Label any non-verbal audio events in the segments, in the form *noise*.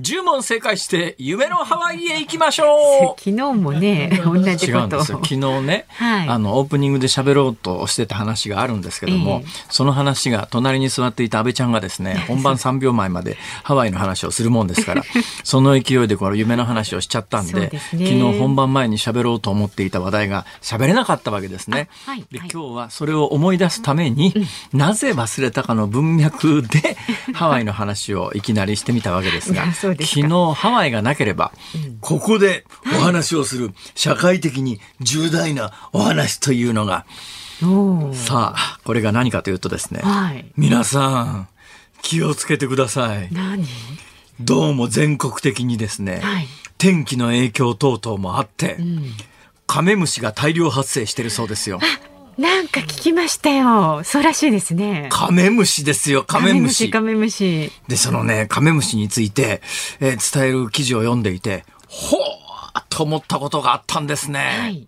10問正解して夢のハワイへ行きましょう。昨日もね、*laughs* 同じ違こと。を。うんですよ。昨日ね、はい。あのオープニングで喋ろうとしてた話があるんですけども、ええ。その話が隣に座っていた安倍ちゃんがですね *laughs* 本番3秒前までハワイの話をするもんですから *laughs* その勢いでこの夢の話をしちゃったんでね。昨日本番前に喋ろうと思っていた話題が喋れなかったわけですね。あはいはい。で今日はそれを思い出すために、なぜ忘れたかの文脈でハワイの話をいきなりしてみたわけですが昨日ハワイがなければ、ここでお話をする社会的に重大なお話というのが、さあ、これが何かというとですね、はい。皆さん、気をつけてください。何？どうも全国的にですね、はい。天気の影響等々もあって、うん。カメムシが大量発生してるそうですよ。なんか聞きましたよ。そうらしいですね。カメムシですよ、カメムシ。カメムシ。で、そのね、カメムシについて、えー伝える記事を読んでいて、ほーと思ったことがあったんですね。はい。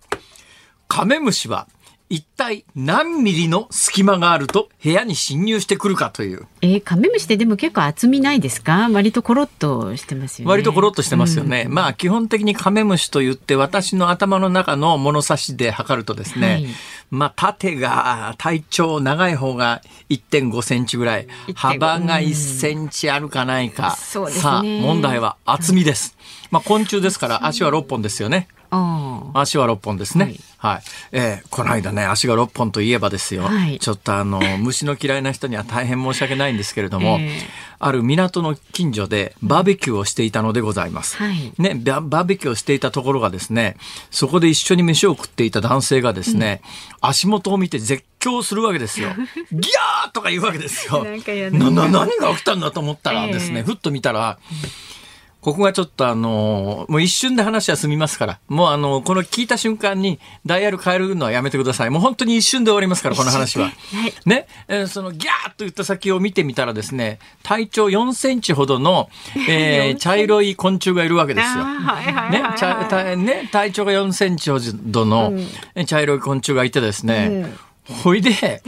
カメムシは一体何ミリの隙間があると部屋に侵入してくるかという、えー、カメムシってでも結構厚みないですか？割とコロッとしてますよね。割とコロッとしてますよね。まあ基本的にカメムシと言って私の頭の中の物差しで測るとですね、はいまあ縦が体長長い方が1.5センチぐらい、幅が1センチあるかないか。そうですねさあ問題は厚みです。まあ昆虫ですから足は6本ですよね。足は6本ですね。はい。えーこの間ね、足が6本といえばですよ。はいちょっとあの、*laughs* 虫の嫌いな人には大変申し訳ないんですけれども、ええある港の近所でバーベキューをしていたのでございます。はいね、ババーベキューをしていたところがですね、そこで一緒に飯を食っていた男性がですね、足元を見て絶叫するわけですよ。*laughs* ギャーとか言うわけですよ。なな、な、何が起きたんだと思ったらですね、ええふっと見たら、ここがちょっとあのもう一瞬で話は済みますから、もうあのこの聞いた瞬間にダイヤル変えるのはやめてください。もう本当に一瞬で終わりますから、この話は。*laughs* はい。ね、えーそのギャーと言った先を見てみたらですね、体長4センチほどの、えー *laughs* 茶色い昆虫がいるわけですよ。ね *laughs* はい、茶たね、体長が4センチほどの、え茶色い昆虫がいてですね、ほいで、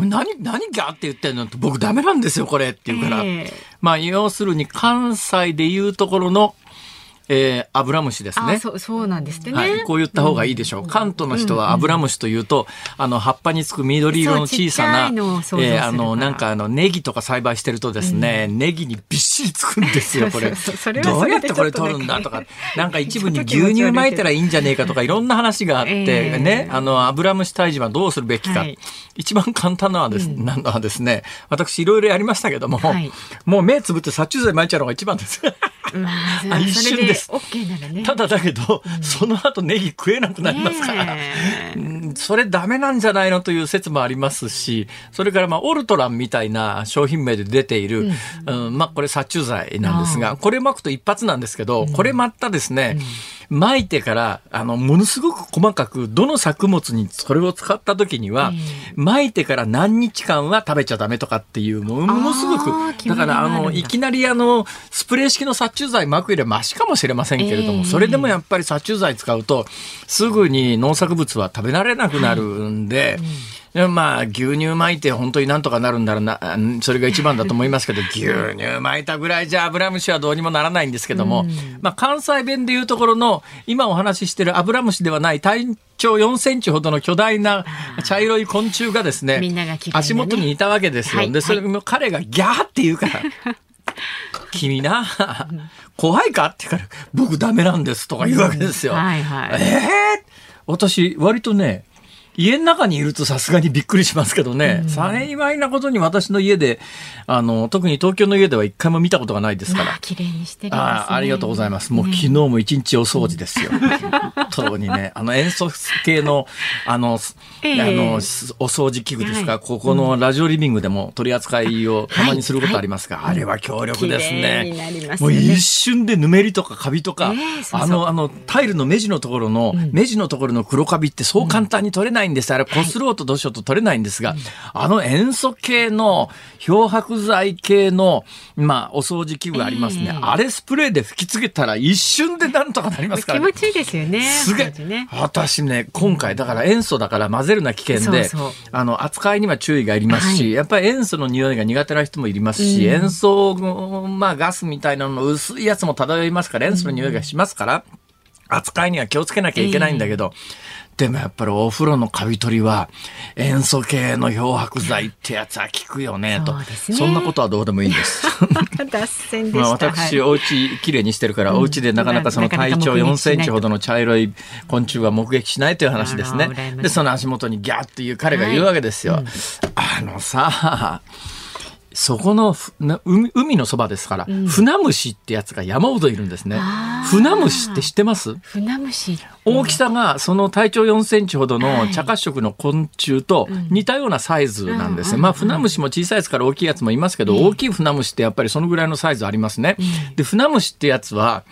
何、何ギャーって言ってんの僕ダメなんですよ、これって言うから。ええ。まあ、要するに関西でいうところの、えー、アブラムシですね。あそう、そうなんですってね。はい、こう言った方がいいでしょう。関東の人はアブラムシというと、あの、葉っぱにつく緑色の小さな、えーあの、なんかあの、ネギとか栽培してるとですね、ネギにびっしりつくんですよ、*laughs* これ。どうやってこれ取るんだとか。なんか一部に牛乳巻いたらいいんじゃねえかとか、いろんな話があって、ええね、あの、アブラムシ退治はどうするべきか。はい。一番簡単なのはです,、なのはですね、私いろいろやりましたけども、はい。もう目つぶって殺虫剤巻いちゃうのが一番です。まあ、*laughs* あ一瞬です OK ならね。ただだけど、その後ネギ食えなくなりますから、それダメなんじゃないのという説もありますし、それからまあオルトランみたいな商品名で出ている、うん。まあこれ殺虫剤なんですが、これ巻くと一発なんですけど、これ巻ったですね、巻いてから、あの、ものすごく細かく、どの作物にそれを使った時には、巻いてから何日間は食べちゃダメとかっていう、ものすごくだ。からあの、いきなりあの、スプレー式の殺虫剤巻くよりはマシかもしれませんけれども、ええそれでもやっぱり殺虫剤使うと、すぐに農作物は食べられなくなるんで、でまあ、牛乳巻いて本当になんとかなるんだらな、う *laughs* んそれが一番だと思いますけど、*laughs* 牛乳巻いたぐらいじゃアブラムシはどうにもならないんですけども、まあ、関西弁でいうところの、今お話ししてるアブラムシではない体長4センチほどの巨大な茶色い昆虫がですね、みんなが嫌いなね。足元にいたわけですよ。はい。で、それも彼がギャーって言うから、*laughs* 君な、怖いか？って言うから、僕ダメなんですとか言うわけですよ。はいはい。ええ私、割とね、家の中にいるとさすがにびっくりしますけどね、幸いなことに私の家で、あの、特に東京の家では一回も見たことがないですから。綺麗にしてるね、あありがとうございます。もう昨日も一日お掃除ですよ。*laughs* 本当にね、あの塩素系の、あの、ええ。あの、お掃除器具ですか、はい。ここのラジオリビングでも取り扱いをたまにすることありますが、あれは強力ですね。ね。もう一瞬でぬめりとかカビとか、ねえそうそう。あの、あの、タイルの目地のところの、目地のところの黒カビってそう簡単に取れないんです。あれ、こすろうとどうしようと取れないんですが、あの塩素系の漂白剤系の、まあ、お掃除器具がありますね。ええあれスプレーで吹きつけたら一瞬でなんとかなりますからね気持。ちいいですよね。すげえね。私ね、今回、だから塩素だから混ぜるな危険で、そうそうあの、扱いには注意がいりますし、はいやっぱり塩素の匂いが苦手な人もいりますし、塩素の、まあ、ガスみたいなのの薄いやつも漂いますから、塩素の匂いがしますから、扱いには気をつけなきゃいけないんだけど、でもやっぱりお風呂のカビ取りは塩素系の漂白剤ってやつは効くよねとそねそんなことはどうでもいいんです。*laughs* 脱線でまあ、した。私、はいお家きれいにしてるから、お家でなかなかその体長4目撃しないとセンチほどの茶色い昆虫は目撃しないという話ですね。で、その足元にギャーっていう彼が言うわけですよ。あのさ、そこのふな海海のそばですから、船虫ってやつが山ほどいるんですね。船虫って知ってます？船虫。大きさがその体長4センチほどはい。の茶褐色の昆虫と似たようなサイズなんですよ。うん。まあ船虫も小さいやつから大きいやつもいますけど、大きい船虫ってやっぱりそのぐらいのサイズありますね。で、船虫ってやつは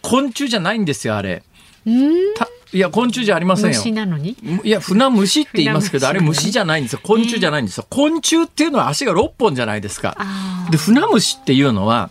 昆虫じゃないんですよ、あれ。いや、昆虫じゃありませんよ。虫なのに？いや、船虫って言いますけど、あれ虫じゃないんですよ。昆虫じゃないんですよ。昆虫っていうのは足が6本じゃないですか。あで、船虫っていうのは、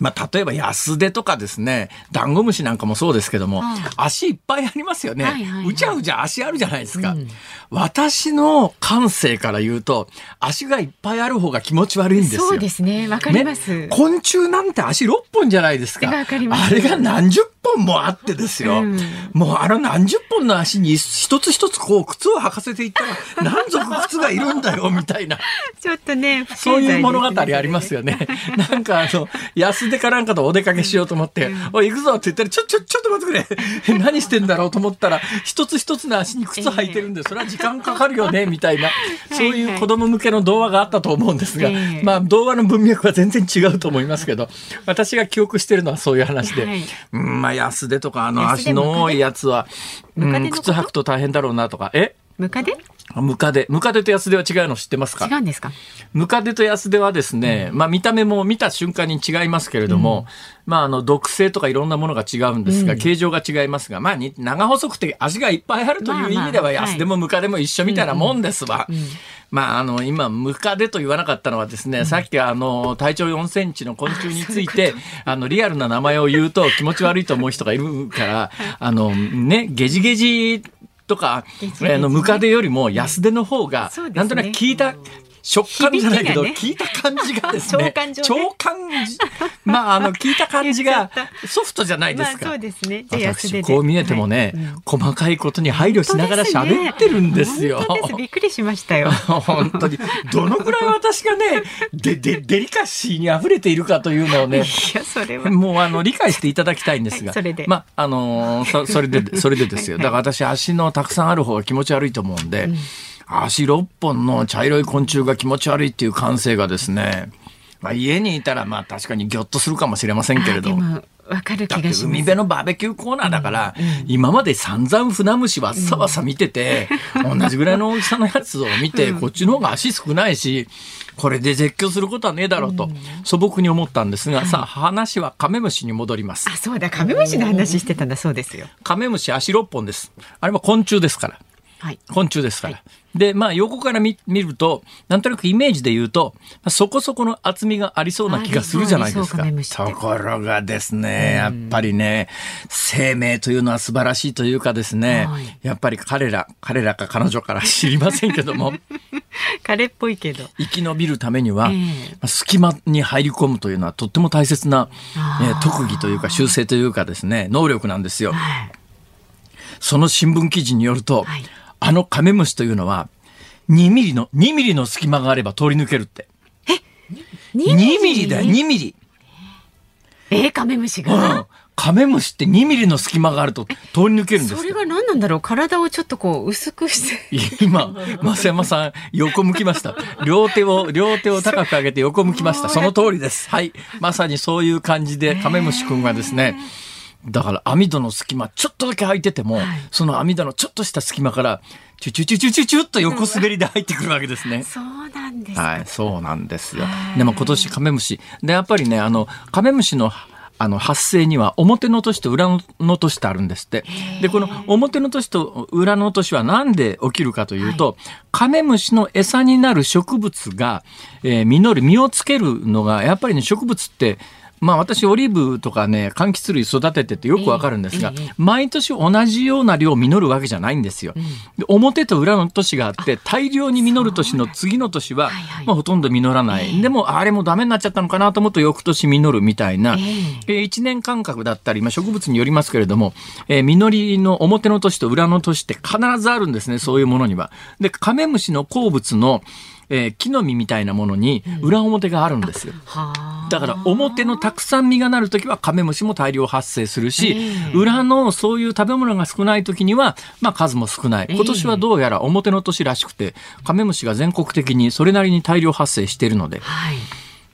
まあ、例えば安手とかですね、ダンゴムシなんかもそうですけども、はい足いっぱいありますよね、はいはいはいうちゃうちゃ足あるじゃないですか。うん私の感性から言うと、足がいっぱいある方が気持ち悪いんですよ。そうですね。わかります。ね昆虫なんて足6本じゃないですか。わかりますあれが何十本もあってですよ。うんもうあの何十本の足に一つ一つこう靴を履かせていったら *laughs* 何足靴がいるんだよみたいな。ちょっとね、そういう物語ありますよね。なんかあの、安手かなんかとお出かけしようと思って、おい行くぞって言ったら、ちょ、ちょ、ちょっと待ってくれ。何してんだろうと思ったら、一つ一つの足に靴履いてるんで、それは時間かかるよね、みたいな、そういう子供向けの童話があったと思うんですが、まあ童話の文脈は全然違うと思いますけど、私が記憶してるのはそういう話ではい、うんまあ安手とかあの足の多いやつは、うん、靴履くと大変だろうなとか、えムカデムカデ。ムカデと安手は違うの知ってますか？違うんですか？ムカデとヤスデはですね、まあ見た目も見た瞬間に違いますけれども、まああの毒性とかいろんなものが違うんですが、形状が違いますが、まあに長細くて足がいっぱいあるという意味では、ヤスデもムカデも一緒みたいなもんですわ。まああの今、ムカデと言わなかったのはですね、さっきあの体長4センチの昆虫について、あのリアルな名前を言うと気持ち悪いと思う人がいるから、あのね、ゲジゲジとかゲジゲジね。あのムカデよりも安手の方が、なんとなく聞いた食感じゃないけど、響聞いた感じがですね *laughs* 長官上ねまああの *laughs* 聞いた感じがソフトじゃないですか。まあそうですね。私こう見えてもね、はいうん細かいことに配慮しながら喋ってるんですよ。本当です。びっくりしましたよ。*laughs* 本当にどのくらい私がねででデリカシーに溢れているかというのをねいや、それは。もうあの理解していただきたいんですが、はいそれでまああのーそそれでそれでですよ。だから私足のたくさんある方が気持ち悪いと思うんで、足6本の茶色い昆虫が気持ち悪いっていう感性がですね、まあ家にいたらまあ確かにギョッとするかもしれませんけれど。わかる気がし。海辺のバーベキューコーナーだから、今まで散々船虫わっさわさ見てて、同じぐらいの大きさのやつを見て、こっちの方が足少ないし、これで絶叫することはねえだろうと、素朴に思ったんですが、さあ話はカメムシに戻ります。あ、そうだ、カメムシの話してたんだそうですよ。カメムシ足6本です。あれは昆虫ですから。はい。昆虫ですから。で、まあ横から見見ると、なんとなくイメージで言うと、まあそこそこの厚みがありそうな気がするじゃないですか。ところがですね、やっぱりね、生命というのは素晴らしいというかですね、はいやっぱり彼ら、彼らか彼女から知りませんけども、*laughs* 彼っぽいけど。生き延びるためには、ええまあ隙間に入り込むというのはとっても大切な、えー特技というか習性というかですね、能力なんですよ。はい。その新聞記事によると、はいあのカメムシというのは、2ミリの、2ミリの隙間があれば通り抜けるって。2ミリ？だよ、2ミリ。えー、カメムシうん。が。。カメムシって2ミリの隙間があると通り抜けるんですそれが何なんだろう？体をちょっとこう薄くして。今増山さん横向きました。両手を両手を高く上げて横向きました。その通りです。はい。まさにそういう感じでカメムシくんはですねだから網戸の隙間ちょっとだけ開いてても、はい、その網戸のちょっとした隙間からチュチュチュチュチュチュっと横滑りで入ってくるわけですね。そうなんですはい、そうなんですよ。でも今年カメムシでやっぱりねあのカメムシのあの発生には表の年と裏の年とあるんですって。で、この表の年と裏の年は何で起きるかというと、はい、カメムシの餌になる植物が、えー、実る、実をつけるのが、やっぱりね、植物ってまあ私オリーブとかね柑橘類育てててよくわかるんですが、えーえー、毎年同じような量実るわけじゃないんですよ。うん、で表と裏の年があって大量に実る年の次の年は、はいはい、まあ、ほとんど実らない、えー、でもあれもダメになっちゃったのかなと思うと翌年実るみたいな、えー、1年間隔だったり、まあ、植物によりますけれども、えー、実りの表の年と裏の年って必ずあるんですねそういうものには。でカメムシの好物のえー、木の実みたいなものに裏表があるんですよ。うん、だから表のたくさん実がなる時はカメムシも大量発生するし、えー、裏のそういう食べ物が少ない時には、まあ、数も少ない。今年はどうやら表の年らしくて、カメムシが全国的にそれなりに大量発生しているので。はい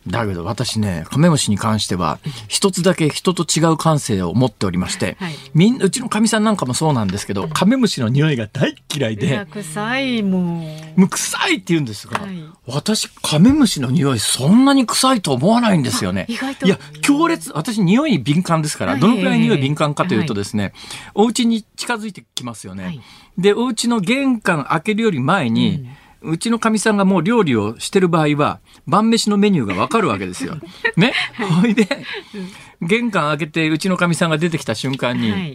だけど私ね、カメムシに関しては、一つだけ人と違う感性を持っておりまして、はい、みんうちのかみさんなんかもそうなんですけど、カメムシの匂いが大嫌いで。臭いもう臭いって言うんですが、はい、私、カメムシの匂いそんなに臭いと思わないんですよね。意外と。いや、強烈、私匂い敏感ですから、どのくらい匂い敏感かというとですね、はい、お家に近づいてきますよね。で、お家の玄関開けるより前に、うんうちのかみさんがもう料理をしてる場合は、晩飯のメニューがわかるわけですよ。ね？*laughs* ほいで、玄関開けてうちのかみさんが出てきた瞬間に、はい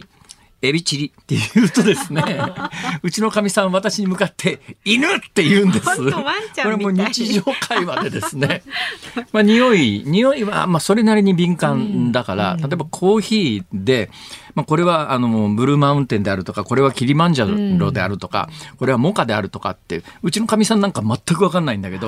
エビチリって言うとですね、*laughs* うちのかみさん私に向かって犬って言うんです。これも日常会話でですね。*laughs* まあ匂い、匂いはまあそれなりに敏感だから、うん、例えばコーヒーで、まあ、これはあのブルーマウンテンであるとかこれはキリマンジャロであるとか、うん、これはモカであるとかってうちのかみさんなんか全く分かんないんだけど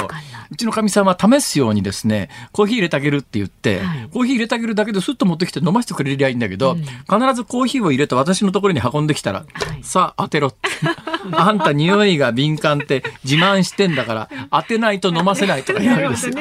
うちのかみさんは試すようにですねコーヒー入れてあげるって言って、はい、コーヒー入れてあげるだけですっと持ってきて飲ませてくれりゃいいんだけど、うん、必ずコーヒーを入れて私のところに運んできたら、はい、さあ当てろ *laughs* あんた匂いが敏感って自慢してんだから当てないと飲ませないとか言われるんですよ。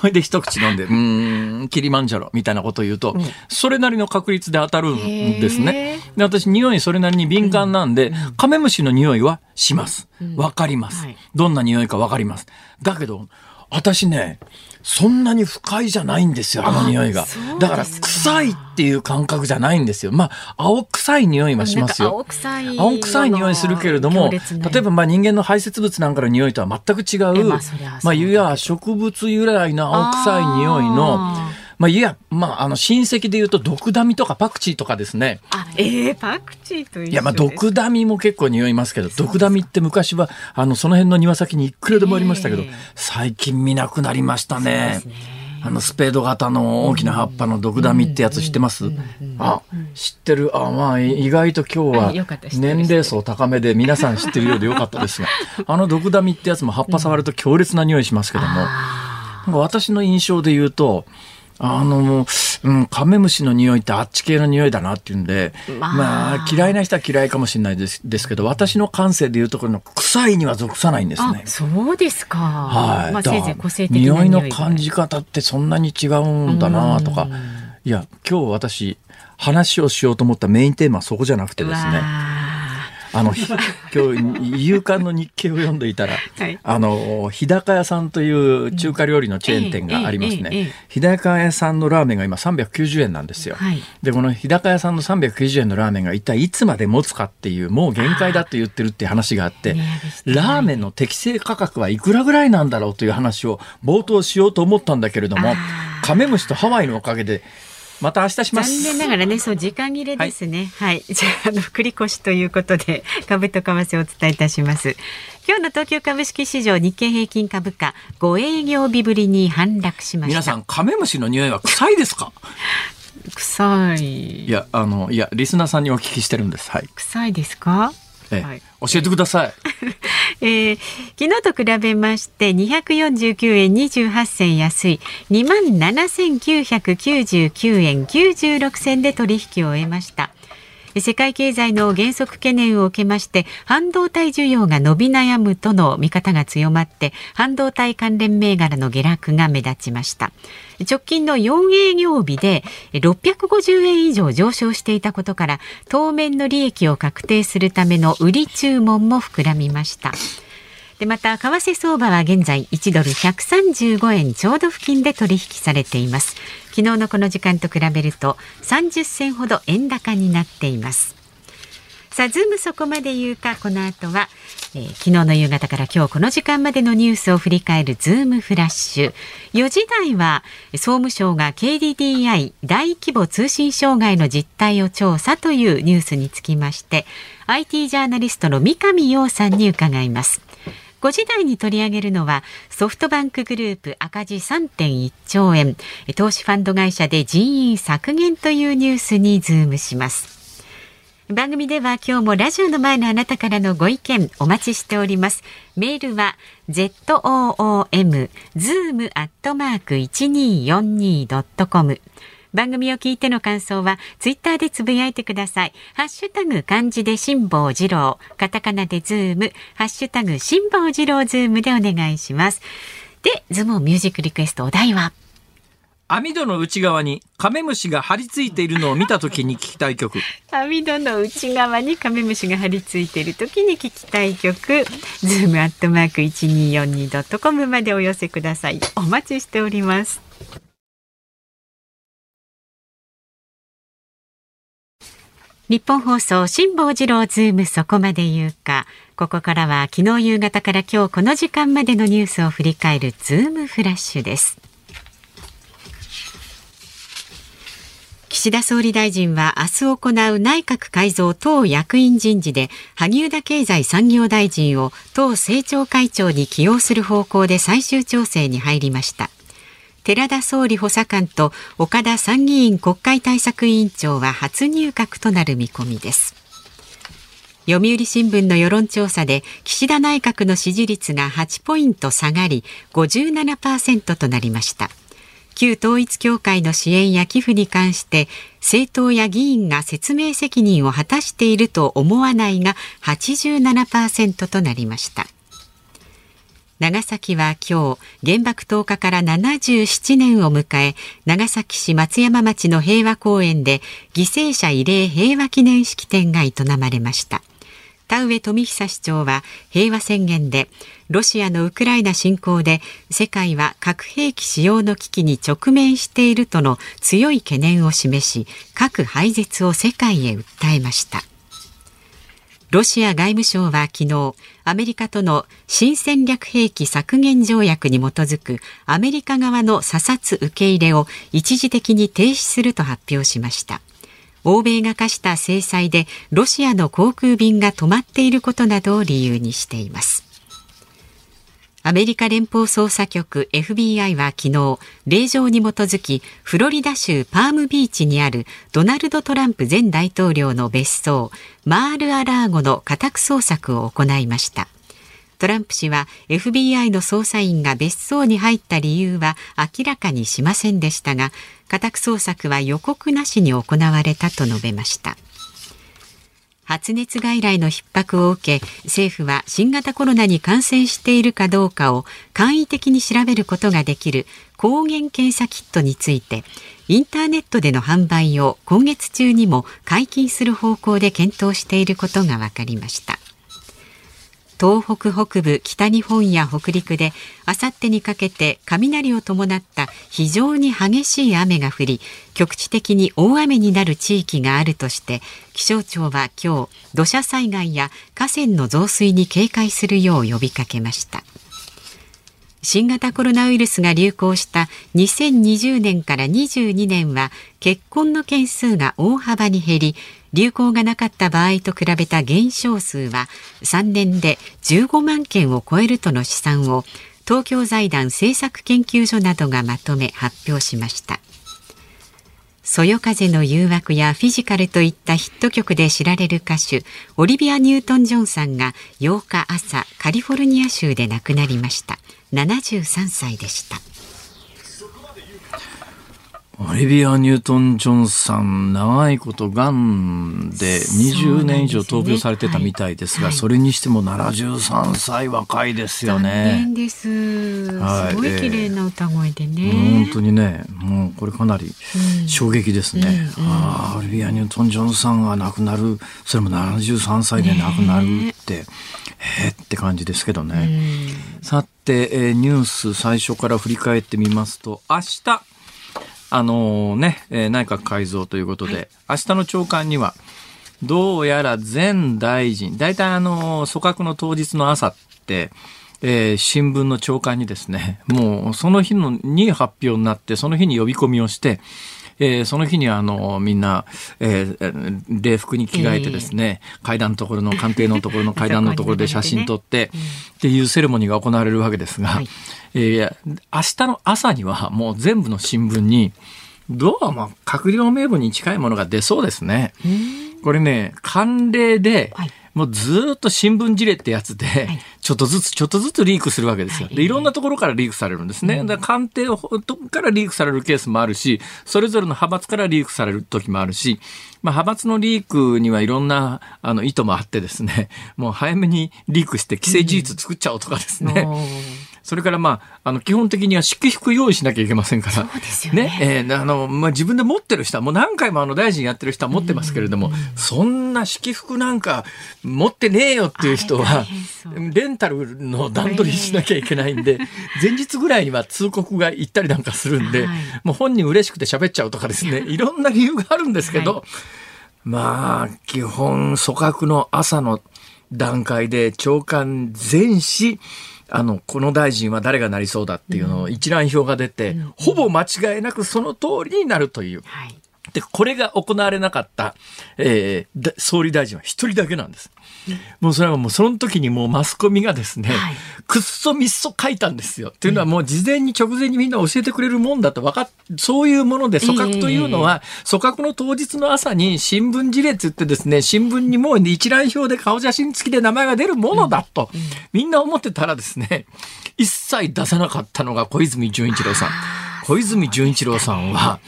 それ *laughs* で一口飲んで、うん、キリマンジャロみたいなことを言うと、うん、それなりの確率で当たるんですね。で私、匂いそれなりに敏感なんで、カメムシの匂いはします。わかります。どんな匂いかわかります。だけど、私ね、そんなに不快じゃないんですよ、あの匂いが。だから臭いっていう感覚じゃないんですよ。まあ、青臭い匂いはしますよ。青臭い。青臭い匂いするけれども、例えばまあ人間の排泄物なんかの匂いとは全く違う、まあ、まあ、いや植物由来の青臭い匂いの、まあ、いや、まあ、あの、親戚で言うと、毒ダミとかパクチーとかですね。あ、ええー、パクチーといや、まあ、毒ダミも結構匂いますけど、毒ダミって昔は、あの、その辺の庭先にいくらでもありましたけど、えー、最近見なくなりましたね。あのスペード型の大きな葉っぱの毒ダミってやつ知ってます、あ、知ってる。あ、まあ意外と今日は年齢層高めで皆さん知ってるようでよかったですが、*laughs* あの毒ダミってやつも葉っぱ触ると強烈な匂いしますけども、なんか私の印象で言うと、あの、うん、カメムシの匂いってあっち系の匂いだなっていうんで、まあ、まあ、嫌いな人は嫌いかもしれないですですけど、私の感性でいうところの臭いには属さないんですね。そうですか。はい。まあ、せいぜい個性的な匂いの感じ方ってそんなに違うんだなとか。いや、今日私、話をしようと思ったメインテーマはそこじゃなくてですね。あの *laughs* 今日夕刊の日経を読んでいたら、はい、あの日高屋さんという中華料理のチェーン店がありますね、日高屋さんのラーメンが今390円なんですよ、はい、でこの日高屋さんの390円のラーメンが一体いつまで持つかっていうもう限界だと言ってるっていう話があってラーメンの適正価格はいくらぐらいなんだろうという話を冒頭しようと思ったんだけれどもカメムシとハワイのおかげでまた明日します。残念ながらね、*laughs* そう時間切れですね。はい、はい、*laughs* じゃあ、あの繰り越しということで、株と為替をお伝えいたします。今日の東京株式市場日経平均株価5営業日ぶりに反落しました。皆さん、カメムシの匂いは臭いですか？*laughs* 臭い。いや、あの、いや、リスナーさんにお聞きしてるんです。はい。臭いですか？ええ、はい、教えてください。*laughs* えー、昨日と比べまして249円28銭安い。2万7999円96銭で取引を終えました世界経済の減速懸念を受けまして半導体需要が伸び悩むとの見方が強まって半導体関連銘柄の下落が目立ちました。直近の4営業日で650円以上上昇していたことから当面の利益を確定するための売り注文も膨らみました。でまた為替相場は現在1ドル135円ちょうど付近で取引されています。昨日のこの時間と比べると30銭ほど円高になっています。さあズームそこまで言うかこの後は、えー、昨日の夕方から今日この時間までのニュースを振り返るズームフラッシュ。4時台は総務省が KDDI 大規模通信障害の実態を調査というニュースにつきまして IT ジャーナリストの三上洋さんに伺います。5時台に取り上げるのはソフトバンクグループ赤字3.1兆円。投資ファンド会社で人員削減というニュースにズームします。番組では今日もラジオの前のあなたからのご意見お待ちしております。メールは zoom zoom アットマーク 1242.com 番組を聞いての感想はツイッターでつぶやいてください。ハッシュタグ漢字で辛坊治郎、カタカナでズーム、ハッシュタグ辛坊治郎ズームでお願いします。で、ズームオンミュージックリクエストお題は？網戸の内側にカメムシが張り付いているのを見たときに聞きたい曲。網戸の内側にカメムシが張り付いているときに聞きたい曲。ズームアットマーク一二四二ドットコムまでお寄せください。お待ちしております。日本放送辛坊治郎ズームそこまで言うか。ここからは昨日夕方から今日この時間までのニュースを振り返るズームフラッシュです。岸田総理大臣は明日行う内閣改造党役員人事で萩生田経済産業大臣を党政調会長に起用する方向で最終調整に入りました。寺田総理補佐官と岡田参議院国会対策委員長は初入閣となる見込みです。読売新聞の世論調査で岸田内閣の支持率が8ポイント下がり57%となりました。旧統一教会の支援や寄付に関して政党や議員が説明責任を果たしていると思わないが87%となりました。長崎は今日原爆投下から77年を迎え長崎市松山町の平和公園で犠牲者慰霊平和記念式典が営まれました。田上富久市長は平和宣言でロシアのウクライナ侵攻で世界は核兵器使用の危機に直面しているとの強い懸念を示し核廃絶を世界へ訴えました。ロシア外務省は昨日アメリカとの新戦略兵器削減条約に基づくアメリカ側の査察受け入れを一時的に停止すると発表しました。欧米が課した制裁でロシアの航空便が止まっていることなどを理由にしています。アメリカ連邦捜査局 FBI は昨日令状に基づきフロリダ州パームビーチにあるドナルド・トランプ前大統領の別荘マール・アラーゴの家宅捜索を行いました。トランプ氏は FBI の捜査員が別荘に入った理由は明らかにしませんでしたが家宅捜索は予告なしに行われたと述べました。発熱外来の逼迫を受け政府は新型コロナに感染しているかどうかを簡易的に調べることができる抗原検査キットについてインターネットでの販売を今月中にも解禁する方向で検討していることが分かりました。東北北部北日本や北陸であさってにかけて雷を伴った非常に激しい雨が降り局地的に大雨になる地域があるとして気象庁は今日土砂災害や河川の増水に警戒するよう呼びかけました新型コロナウイルスが流行した2020年から22年は結婚の件数が大幅に減り流行がなかった場合と比べた減少数は3年で15万件を超えるとの試算を東京財団政策研究所などがまとめ発表しました。そよ風の誘惑やフィジカルといったヒット曲で知られる歌手オリビア・ニュートン・ジョンさんが8日朝カリフォルニア州で亡くなりました。73歳でした。オリビア・ニュートン・ジョンさん、長いことがんで20年以上闘病されてたみたいですが、そ、ねはい、それにしても73歳若いですよね。です。はい、すごい綺麗な歌声でね、えー、本当にね、もうこれかなり衝撃ですね。うんうん。あオリビア・ニュートン・ジョンさんが亡くなる、それも73歳で亡くなるって、ね、えー、って感じですけどね。さて、えー、ニュース最初から振り返ってみますと、明日、あのね、えー、内閣改造ということで、はい、明日の朝刊には、どうやら前大臣、大体あの、組閣の当日の朝って、えー、新聞の朝刊にですね、もうその日のに発表になって、その日に呼び込みをして、えー、その日にあの、みんな、えー、礼服に着替えてですね、えー、階段のところの、官邸のところの階段のところで *laughs* 写真撮って、っていうセレモニーが行われるわけですが、はい、えー、明日の朝にはもう全部の新聞に、どうも閣僚名簿に近いものが出そうですね。これね、慣例で、はいもうずっと新聞事例ってやつで、ちょっとずつちょっとずつリークするわけですよ。で、いろんなところからリークされるんですね。だ官邸からリークされるケースもあるし、それぞれの派閥からリークされる時もあるし、まあ、派閥のリークにはいろんなあの意図もあってですね、もう早めにリークして既成事実作っちゃおうとかですね。それからまあ、あの、基本的には祝福用意しなきゃいけませんから。そうですよね。ねえー、あの、まあ、自分で持ってる人は、もう何回もあの大臣やってる人は持ってますけれども、そんな祝福なんか持ってねえよっていう人は、レンタルの段取りしなきゃいけないんで、*laughs* 前日ぐらいには通告が行ったりなんかするんで、はい、もう本人嬉しくて喋っちゃうとかですね、*laughs* いろんな理由があるんですけど、はい、まあ、基本、組閣の朝の段階で長官全紙、あの、この大臣は誰がなりそうだっていうのを一覧表が出て、うん、ほぼ間違いなくその通りになるという。はい、で、これが行われなかった、えー、総理大臣は一人だけなんです。もうそれはもうその時にもうマスコミがですね、はい、くっそみっそ書いたんですよ。っていうのはもう事前に直前にみんな教えてくれるもんだと分かっ、そういうもので組閣というのは、組閣の当日の朝に新聞事例って言ってですね、新聞にもう一覧表で顔写真付きで名前が出るものだと、みんな思ってたらですね、一切出さなかったのが小泉純一郎さん。小泉純一郎さんは、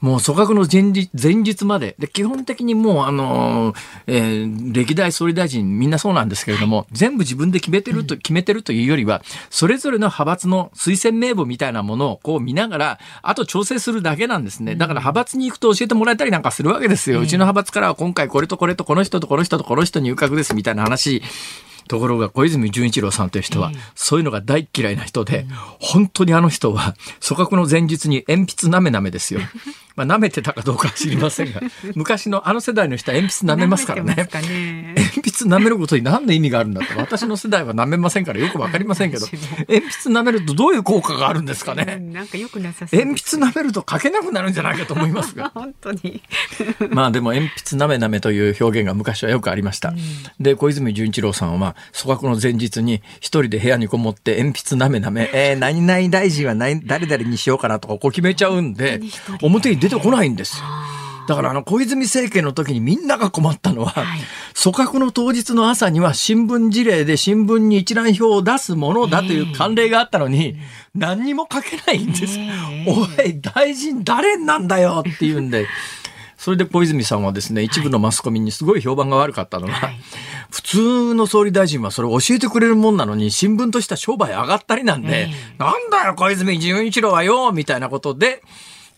もう組閣の前日前日まで。で、基本的にもう、あの、えー、歴代総理大臣みんなそうなんですけれども、全部自分で決めてると、決めてるというよりは、それぞれの派閥の推薦名簿みたいなものをこう見ながら、あと調整するだけなんですね。だから派閥に行くと教えてもらえたりなんかするわけですよ。うちの派閥からは今回これとこれとこの人とこの人とこの人入閣ですみたいな話ところが小泉純一郎さんという人は、そういうのが大嫌いな人で、本当にあの人は、組閣の前日に鉛筆なめなめですよ。*laughs* まあ、舐めてたかどうかは知りませんが、*laughs* 昔のあの世代の人は鉛筆舐めますからね。ね鉛筆舐めることに何の意味があるんだと。私の世代は舐めませんからよくわかりませんけど、*laughs* 鉛筆舐めるとどういう効果があるんですかね。なんかよくなさそう、鉛筆舐めると書けなくなるんじゃないかと思いますが。*laughs* 本当に。まあでも鉛筆舐め舐めという表現が昔はよくありました。うん、で、小泉純一郎さんは、組閣の前日に一人で部屋にこもって鉛筆舐め舐め、えー、何々大臣は何誰々にしようかなとかこう決めちゃうんで、表に出てこないんですよ。だからあの小泉政権の時にみんなが困ったのは、はい、組閣の当日の朝には新聞事例で新聞に一覧表を出すものだという慣例があったのに、何にも書けないんです。おい、大臣誰なんだよっていうんで。*laughs* それで小泉さんはですね、一部のマスコミにすごい評判が悪かったのが、はい、普通の総理大臣はそれ教えてくれるもんなのに、新聞としては商売上がったりなんで、なんだよ小泉純一郎はよみたいなことで、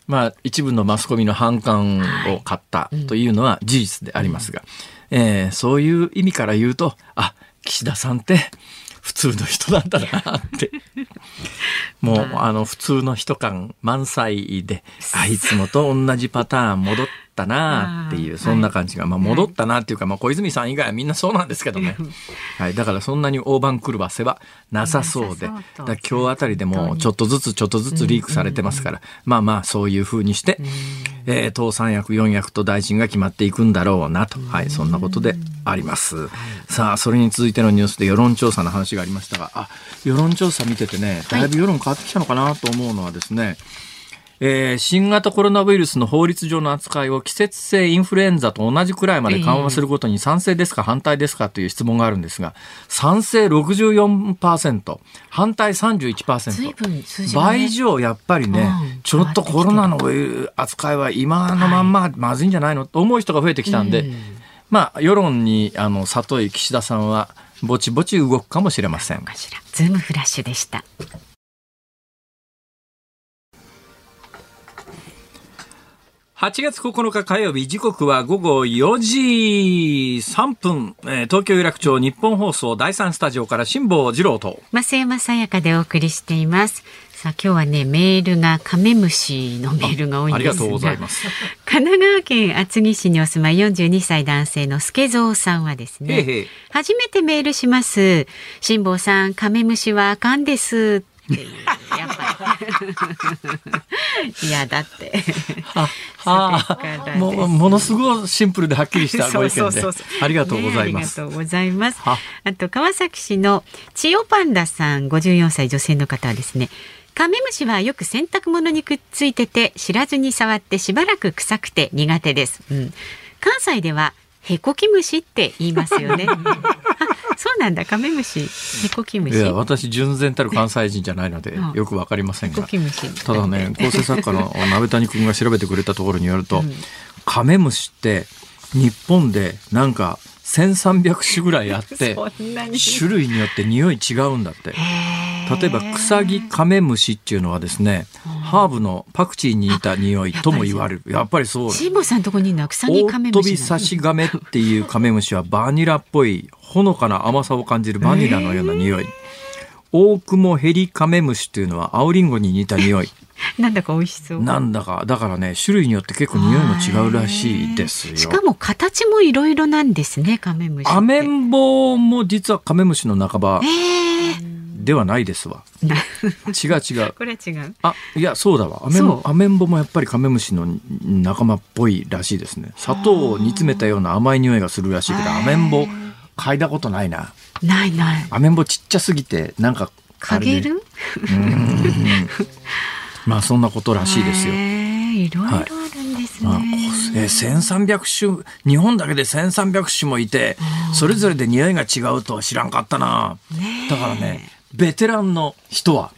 まあ、一部のマスコミの反感を買ったというのは事実でありますが、えー、そういう意味から言うと、あ、岸田さんって普通の人なんだなって。*laughs* もう、あ。の、普通の人感満載で、あいつもと同じパターン戻って、ったなっていう、そんな感じが、まあ戻ったなっていうか、まあ小泉さん以外はみんなそうなんですけどね。はい。だからそんなに大番狂わせはなさそうで、だ今日あたりでもちょっとずつちょっとずつリークされてますから、まあまあそういうふうにして、えー、党三役四役と大臣が決まっていくんだろうなと、はい、そんなことであります。さあ、それに続いてのニュースで世論調査の話がありましたが、あ、世論調査見ててね、だいぶ世論変わってきたのかなと思うのはですね、えー新型コロナウイルスの法律上の扱いを季節性インフルエンザと同じくらいまで緩和することに賛成ですか反対ですかという質問があるんですが、賛成64%、反対31%。随分数字がね。倍以上やっぱりね、うん。ちょっとコロナの扱いは今のまんままずいんじゃないのと思う人が増えてきたんで、うん。まあ世論にあの里い岸田さんはぼちぼち動くかもしれません。ズームフラッシュでした8月9日火曜日時刻は午後4時3分、えー東京有楽町日本放送第3スタジオから辛坊治郎と。増山さやかでお送りしています。さあ今日はねメールがカメムシのメールが多いんですが。ありがとうございます。神奈川県厚木市にお住まい42歳男性の助蔵さんはですね初めてメールします。辛坊さんカメムシはあかんですっていうやっぱり *laughs* いやだってああそれからですもうものすごいシンプルではっきりしたご意見でありがとうございます。ねありがとうございます。はあと川崎市の千代パンダさん54歳女性の方はですね。カメムシはよく洗濯物にくっついてて知らずに触ってしばらく臭くて苦手です。うん、関西ではヘコキムシって言いますよね。*laughs* あそうなんだ。カメムシ。ヘコキムシ。いや私純然たる関西人じゃないのでうん。よくわかりませんが。ヘコキムシ。ただね構成作家の鍋谷君が調べてくれたところによると、うん。カメムシって日本でなんか1300種ぐらいあって。*laughs* 種類によって匂い違うんだって。例えばクサギカメムシっていうのはですね、ハーブのパクチーに似た匂いとも言われる。やっぱりそう。辛坊さんとこにいるのは草木大カメム飛びシなの。サシガメっていうカメムシはバニラっぽいほのかな甘さを感じるバニラのような匂い。オオクモヘリカメムシっていうのは青リンゴに似た匂い。*laughs* なんだか美味しそう。なんだか、だからね、種類によって結構匂いも違うらしいですよ。しかも形もいろいろなんですね、カメムシ。アメンボも実はカメムシの仲間ええではないですわ。な *laughs* 違う違う。これは違う。あ、いや、そうだわ。アメンそうアメンボもやっぱりカメムシの仲間っぽいらしいですね。砂糖を煮詰めたような甘い匂いがするらしいけど、アメンボ嗅いだことないな。ないない。アメンボちっちゃすぎて、なんか、かげる？*laughs* まあそんなことらしいですよ。いろいろあるんですね。まあ、え1300種日本だけで1300種もいてそれぞれで匂いが違うとは知らんかったな、だからねベテランの人は、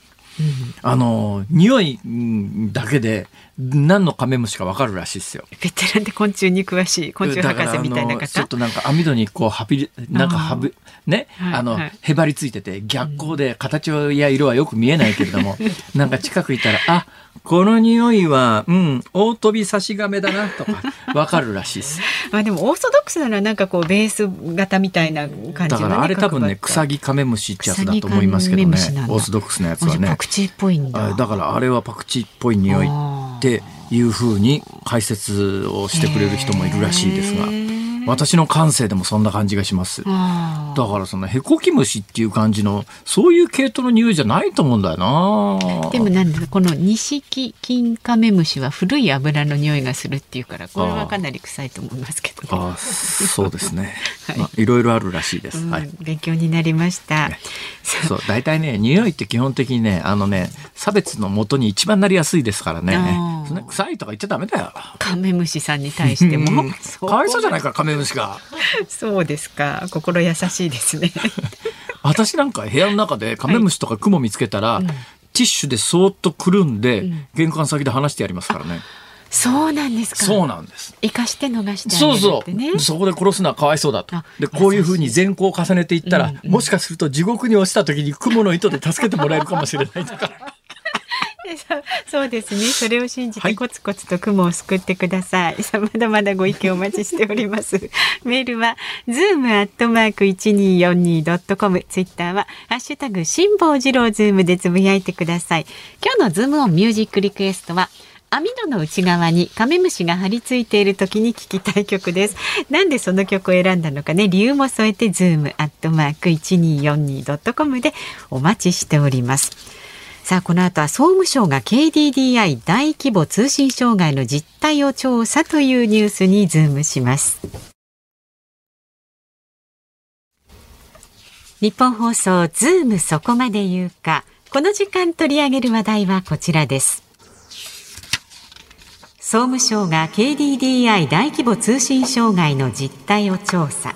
あの匂いうんだけで何のカメムシかわかるらしいですよ。ベテランで昆虫に詳しい昆虫博士みたいな方？ちょっ。となんか網戸にこうはびりなんかはぶね、はいあの、はいへばりついてて逆光で形や色はよく見えないけれどもなんか近くいたらあこの匂いはうん大飛び差し亀だなとかわかるらしいです。*laughs* まあでもオーソドックスなのはなんかこうベース型みたいな感じの、ね。だからあれ多分ね角張った草木カメムシってやつだと思いますけどねオーソドックスなやつはねパクチーっぽいんだ。あだからあれはパクチーっぽい匂いっていうふうに解説をしてくれる人もいるらしいですが。私の感性でもそんな感じがします。だからそのヘコキムシっていう感じのそういう系統の匂いじゃないと思うんだよな。でもなんだこの錦金カメムシは古い油の匂いがするっていうからこれはかなり臭いと思いますけど、ね。あそうですね、*laughs* はい。いまあ、いろいろあるらしいです、うんはい勉強になりました。そう。大体ね匂いって基本的にねあのね差別のもとに一番なりやすいですからね。臭いとか言っちゃダメだよ。カメムシさんに対しても。うん。*laughs* かわいそうじゃないかカメムシがそうですか。心優しいですね。*laughs* 私なんか部屋の中でカメムシとかクモ見つけたら、うん。ティッシュでそーっとくるんで、うん。玄関先で話してやりますからね。そうなんですか。そうなんです。生かして逃してあげるそうそう。そこで殺すのはかわいそうだと。あでこういうふうに善行を重ねていったら、うんうん。もしかすると地獄に落ちた時にクモの糸で助けてもらえるかもしれないとか *laughs* *laughs* そうですね。それを信じはい。てコツコツと雲を救ってください、さ *laughs* あまだまだご意見お待ちしております。*laughs* メールは zoom アットマーク 1242.com ツイッターはハッシュタグ辛坊治郎ズームでつぶやいてください。今日のズームオンミュージックリクエストは網戸の内側にカメムシが張り付いている時に聴きたい曲です。なんでその曲を選んだのかね、理由も添えて、ズームアットマーク 1242.com でお待ちしております。さあ、この後は総務省が KDDI 大規模通信障害の実態を調査というニュースにズームします。日本放送ズームそこまで言うか。この時間取り上げる話題はこちらです。総務省が KDDI 大規模通信障害の実態を調査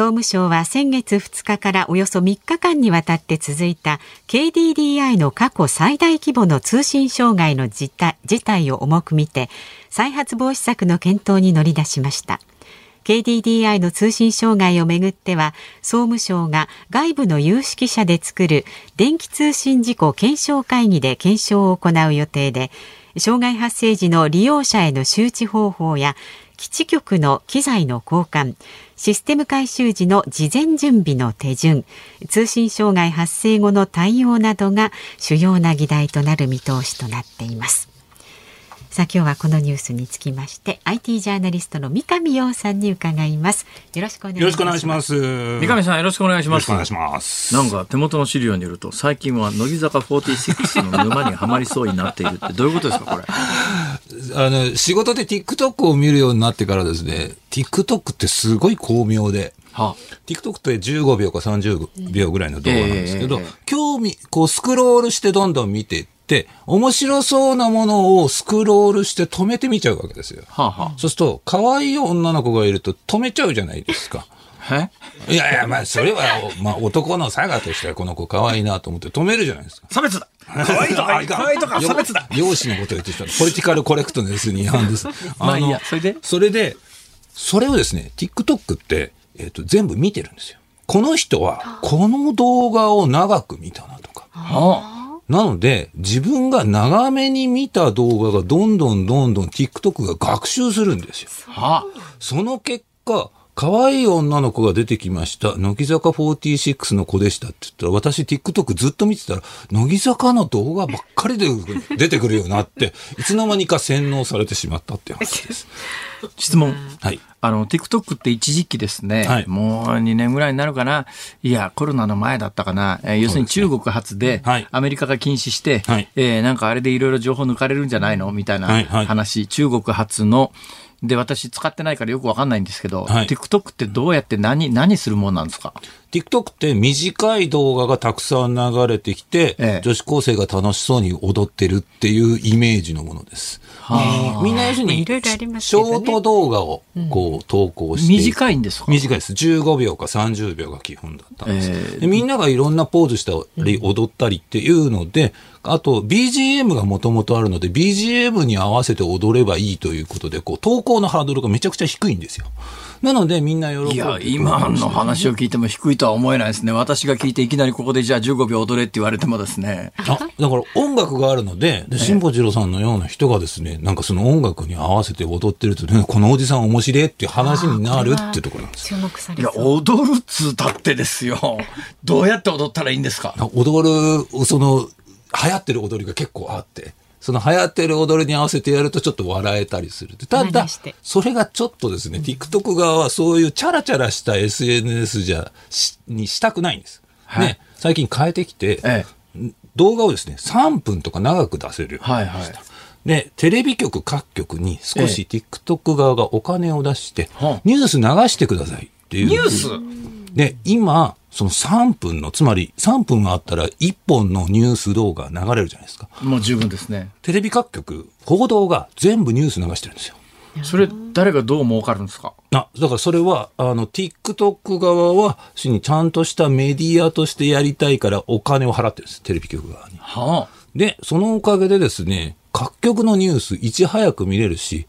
総務省は先月2日からおよそ3日間にわたって続いた KDDI の過去最大規模の通信障害の事態を重く見て再発防止策の検討に乗り出しました。KDDI の通信障害をめぐっては総務省が外部の有識者で作る電気通信事故検証会議で検証を行う予定で障害発生時の利用者への周知方法や基地局の機材の交換システム改修時の事前準備の手順通信障害発生後の対応などが主要な議題となる見通しとなっています。さあ今日はこのニュースにつきまして IT ジャーナリストの三上洋さんに伺います。よろしくお願いします。よろしくお願いします。三上さんよろしくお願いします。お願いします。なんか手元の資料によると最近は乃木坂46の沼にはまりそうになっているってどういうことですかこれ？あの仕事で TikTok を見るようになってからですね TikTok ってすごい巧妙では。TikTok って15秒か30秒ぐらいの動画なんですけど、ええ興味、こうスクロールしてどんどん見ていって、面白そうなものをスクロールして止めてみちゃうわけですよ。あ、はあはそうすると、可愛い女の子がいると止めちゃうじゃないですか。*laughs* いやいや、まあ、それは、まあ、男の差がとしてはこの子可愛いなと思って止めるじゃないですか。差別だ *laughs* 可愛いとか可愛いとか差別だ容姿のことを言ってきたら、ポリティカルコレクトネスに違反です。*laughs* まあいいやのそれで？それで、それをですね、TikTok って、えっ、と、全部見てるんですよ。この人は、この動画を長く見たなとか。はなので、自分が長めに見た動画がどんどんどんどん TikTok が学習するんですよ。その結果、可愛い女の子が出てきました。乃木坂46の子でしたって言ったら、私 TikTok ずっと見てたら、乃木坂の動画ばっかりで出てくるようになって、*laughs* いつの間にか洗脳されてしまったっていう話です。あ *laughs* 質問はい。あの、TikTok って一時期ですね、はいもう2年ぐらいになるかな。いや、コロナの前だったかな。えー要するに中国発で、はいアメリカが禁止して、はいえーなんかあれでいろいろ情報抜かれるんじゃないの？みたいなはいはい話、中国発の、で、私使ってないからよくわかんないんですけど、はい。TikTok ってどうやって何、何するもんなんですか？TikTok って短い動画がたくさん流れてきて、ええ女子高生が楽しそうに踊ってるっていうイメージのものです。はあみんな要するに、いろいろありますショート動画をこう投稿していく短いんですか？短いです。15秒か30秒が基本だったんです。えーでみんながいろんなポーズしたり踊ったりっていうので、あと BGM がもともとあるので BGM に合わせて踊ればいいということで、こう投稿のハードルがめちゃくちゃ低いんですよ。なのでみんな喜んでいや、今の話を聞いても低いとは思えないですね。私が聞いていきなりここでじゃあ15秒踊れって言われてもですね。あ、だから音楽があるので、で、辛坊治郎さんのような人がですね、なんかその音楽に合わせて踊ってるとね、このおじさん面白いっていう話になるっていうところなんです。注目さいや、踊るっつうたってですよ。どうやって踊ったらいいんですか？踊る、その、流行ってる踊りが結構あって、その流行ってる踊りに合わせてやるとちょっと笑えたりする。ただそれがちょっとですね、TikTok 側はそういうチャラチャラした SNS じゃ、しにしたくないんです。はいね、最近変えてきて、え動画をですね、3分とか長く出せるようにした。はいで、テレビ局各局に少し TikTok 側がお金を出して、はあニュース流してくださいっていう。ニュース？で、今、その3分の、つまり3分があったら1本のニュース動画流れるじゃないですか。もう十分ですね。テレビ各局、報道が全部ニュース流してるんですよ。それ、誰がどう儲かるんですか？あ、だからそれは、あの、TikTok 側は、しにちゃんとしたメディアとしてやりたいからお金を払ってるんです、テレビ局側に。はで、そのおかげでですね、各局のニュース、いち早く見れるし、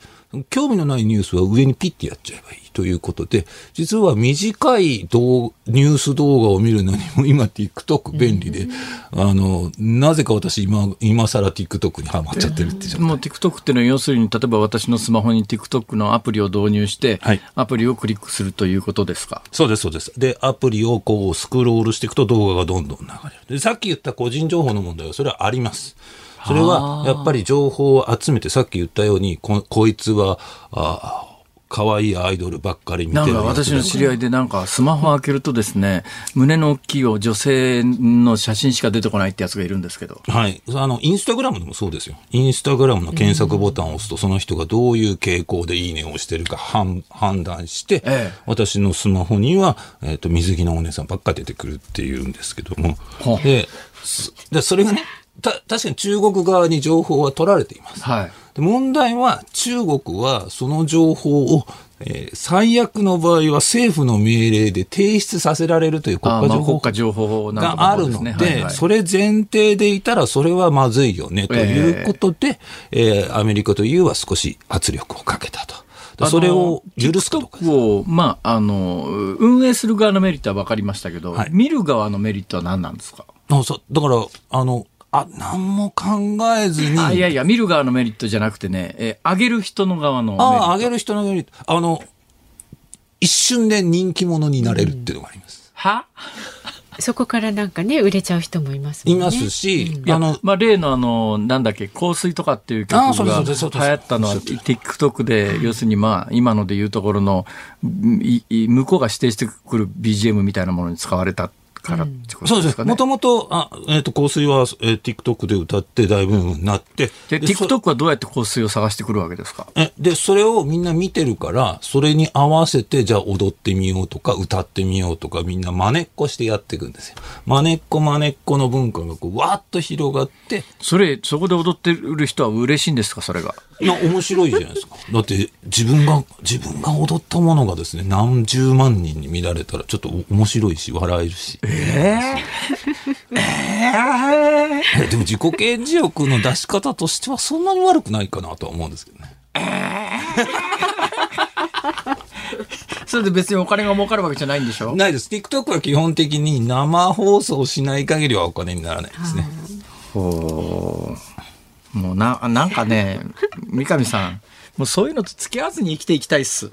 興味のないニュースは上にピッてやっちゃえばいいということで、実は短い動ニュース動画を見るのにも今 TikTok 便利で、あの、なぜか私今、今更 TikTok にハマっちゃってるってじゃあ。もう TikTok っていうのは要するに、例えば私のスマホに TikTok のアプリを導入して、はいアプリをクリックするということですか？そうです、そうです。で、アプリをこうスクロールしていくと動画がどんどん流れる。で、さっき言った個人情報の問題はそれはあります。それはやっぱり情報を集めて、さっき言ったように、ここいつは、あ可愛いアイドルばっかり見てるなんか私の知り合いでなんかスマホ開けるとですね、胸の大きい女性の写真しか出てこないってやつがいるんですけど。はい。あの、インスタグラムでもそうですよ。インスタグラムの検索ボタンを押すと、その人がどういう傾向でいいねをしてるか判判断して、ええ私のスマホには、えっ、と、水着のお姉さんばっか出てくるっていうんですけどもは。あで、そでそれがね、た確かに中国側に情報は取られています。はい。で問題は中国はその情報を、えー最悪の場合は政府の命令で提出させられるという国家情報があるので、それ前提でいたらそれはまずいよねということで、えーアメリカと EU は少し圧力をかけたと。でそれを許すかかを、まあ、あの、運営する側のメリットは分かりましたけど、はい見る側のメリットは何なんですか、あそうだから、あの、あ、何も考えずに、あいやいや、見る側のメリットじゃなくてね、えー上げる人の側のメリット。ああ、上げる人のメリット、あの、一瞬で人気者になれるっていうのがあります。は？*laughs* そこからなんかね売れちゃう人もいますね。いますし、いやあの、まあ、例のあの、なんだっけ、香水とかっていう曲が流行ったのは、TikTok で、要するにまあ、今ので言うところの、いい向こうが指定してくる BGM みたいなものに使われたからってこそうで。とですすかね。もともと、あ、えっ、と、香水は、えー TikTok で歌って大ブームになって、で、でそ TikTok はどうやって香水を探してくるわけですか？え、で、それをみんな見てるから、それに合わせて、じゃあ踊ってみようとか、歌ってみようとか、みんな真似っこしてやっていくんですよ。真似っこ真似っこの文化がこう、わーっと広がって、それ、そこで踊ってる人は嬉しいんですか？それが。いや、面白いじゃないですか。だって、自分が、自分が踊ったものがですね、何十万人に見られたら、ちょっと面白いし、笑えるし。ええでも自己顕示欲の出し方としてはそんなに悪くないかなとは思うんですけどね。それで別にお金が儲かるわけじゃないんでしょ？ないです。TikTok は基本的に生放送しない限りはお金にならないですね。ほう。もうな、なんかね、三上さん、もうそういうのと付き合わずに生きていきたいっす。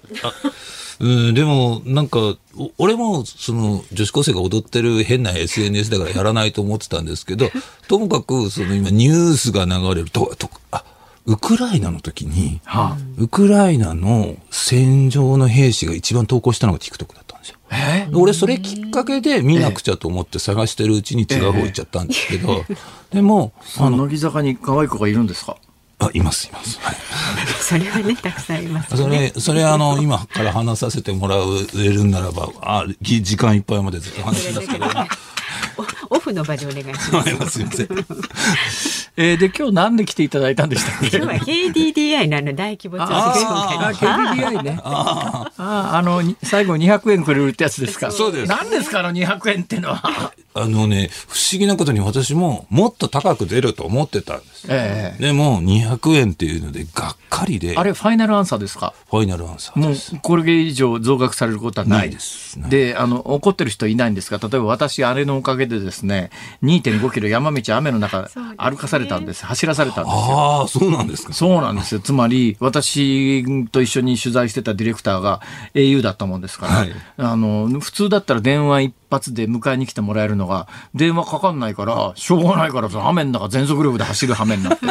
うん、でも、なんか、俺も、その、女子高生が踊ってる変な SNS だからやらないと思ってたんですけど、ともかく、その今、ニュースが流れると、とあ、ウクライナの時に、はあ、ウクライナの戦場の兵士が一番投稿したのが TikTok だったんですよ。え俺それきっかけで見なくちゃと思って探してるうちに違う方行っちゃったんですけど、でも、あの、乃木坂に可愛い子がいるんですかあ、います、います。はい。それはねたくさんいますね。れ、それあの、今から話させてもらえるんならば、あ、ぎ時間いっぱいまでずっと話しますけど、おオフの場でお願いします。*laughs* すいません。えーで、今日なんで来ていただいたんでしたっけ？今日は KDDI のあの大規模調査あ、紹介 KDDI ね。ああ、あの、に最後200円くれるってやつですか？そうです何ですか、あの200円ってのは？あのね、不思議なことに私ももっと高く出ると思ってたんです。ええでも、200円っていうので、がっかりで、あれ、ファイナルアンサーですか？ファイナルアンサーもうこれ以上増額されることはない。ないですで、あの、怒ってる人いないんですが、例えば私、あれのおかげでですね、2.5キロ山道雨の中歩かされたんです。走らされたんですよ。ああ、そうなんですか。そうなんですよ。つまり、私と一緒に取材してたディレクターが au だったもんですから、はいああの、普通だったら電話一発で迎えに来てもらえるのが、電話かかんないから、しょうがないから、その雨の中全速力で走る羽目になって。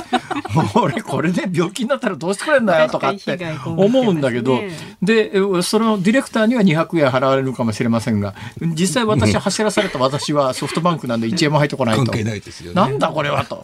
*laughs* 俺、これで病気になったらどうしてくれんだよとかって思うんだけど、で、えそのディレクターには200円払われるかもしれませんが、実際私走らされた私はソフトバンクなんで1円も入ってこないと。関係ないですよねなんだこれはと。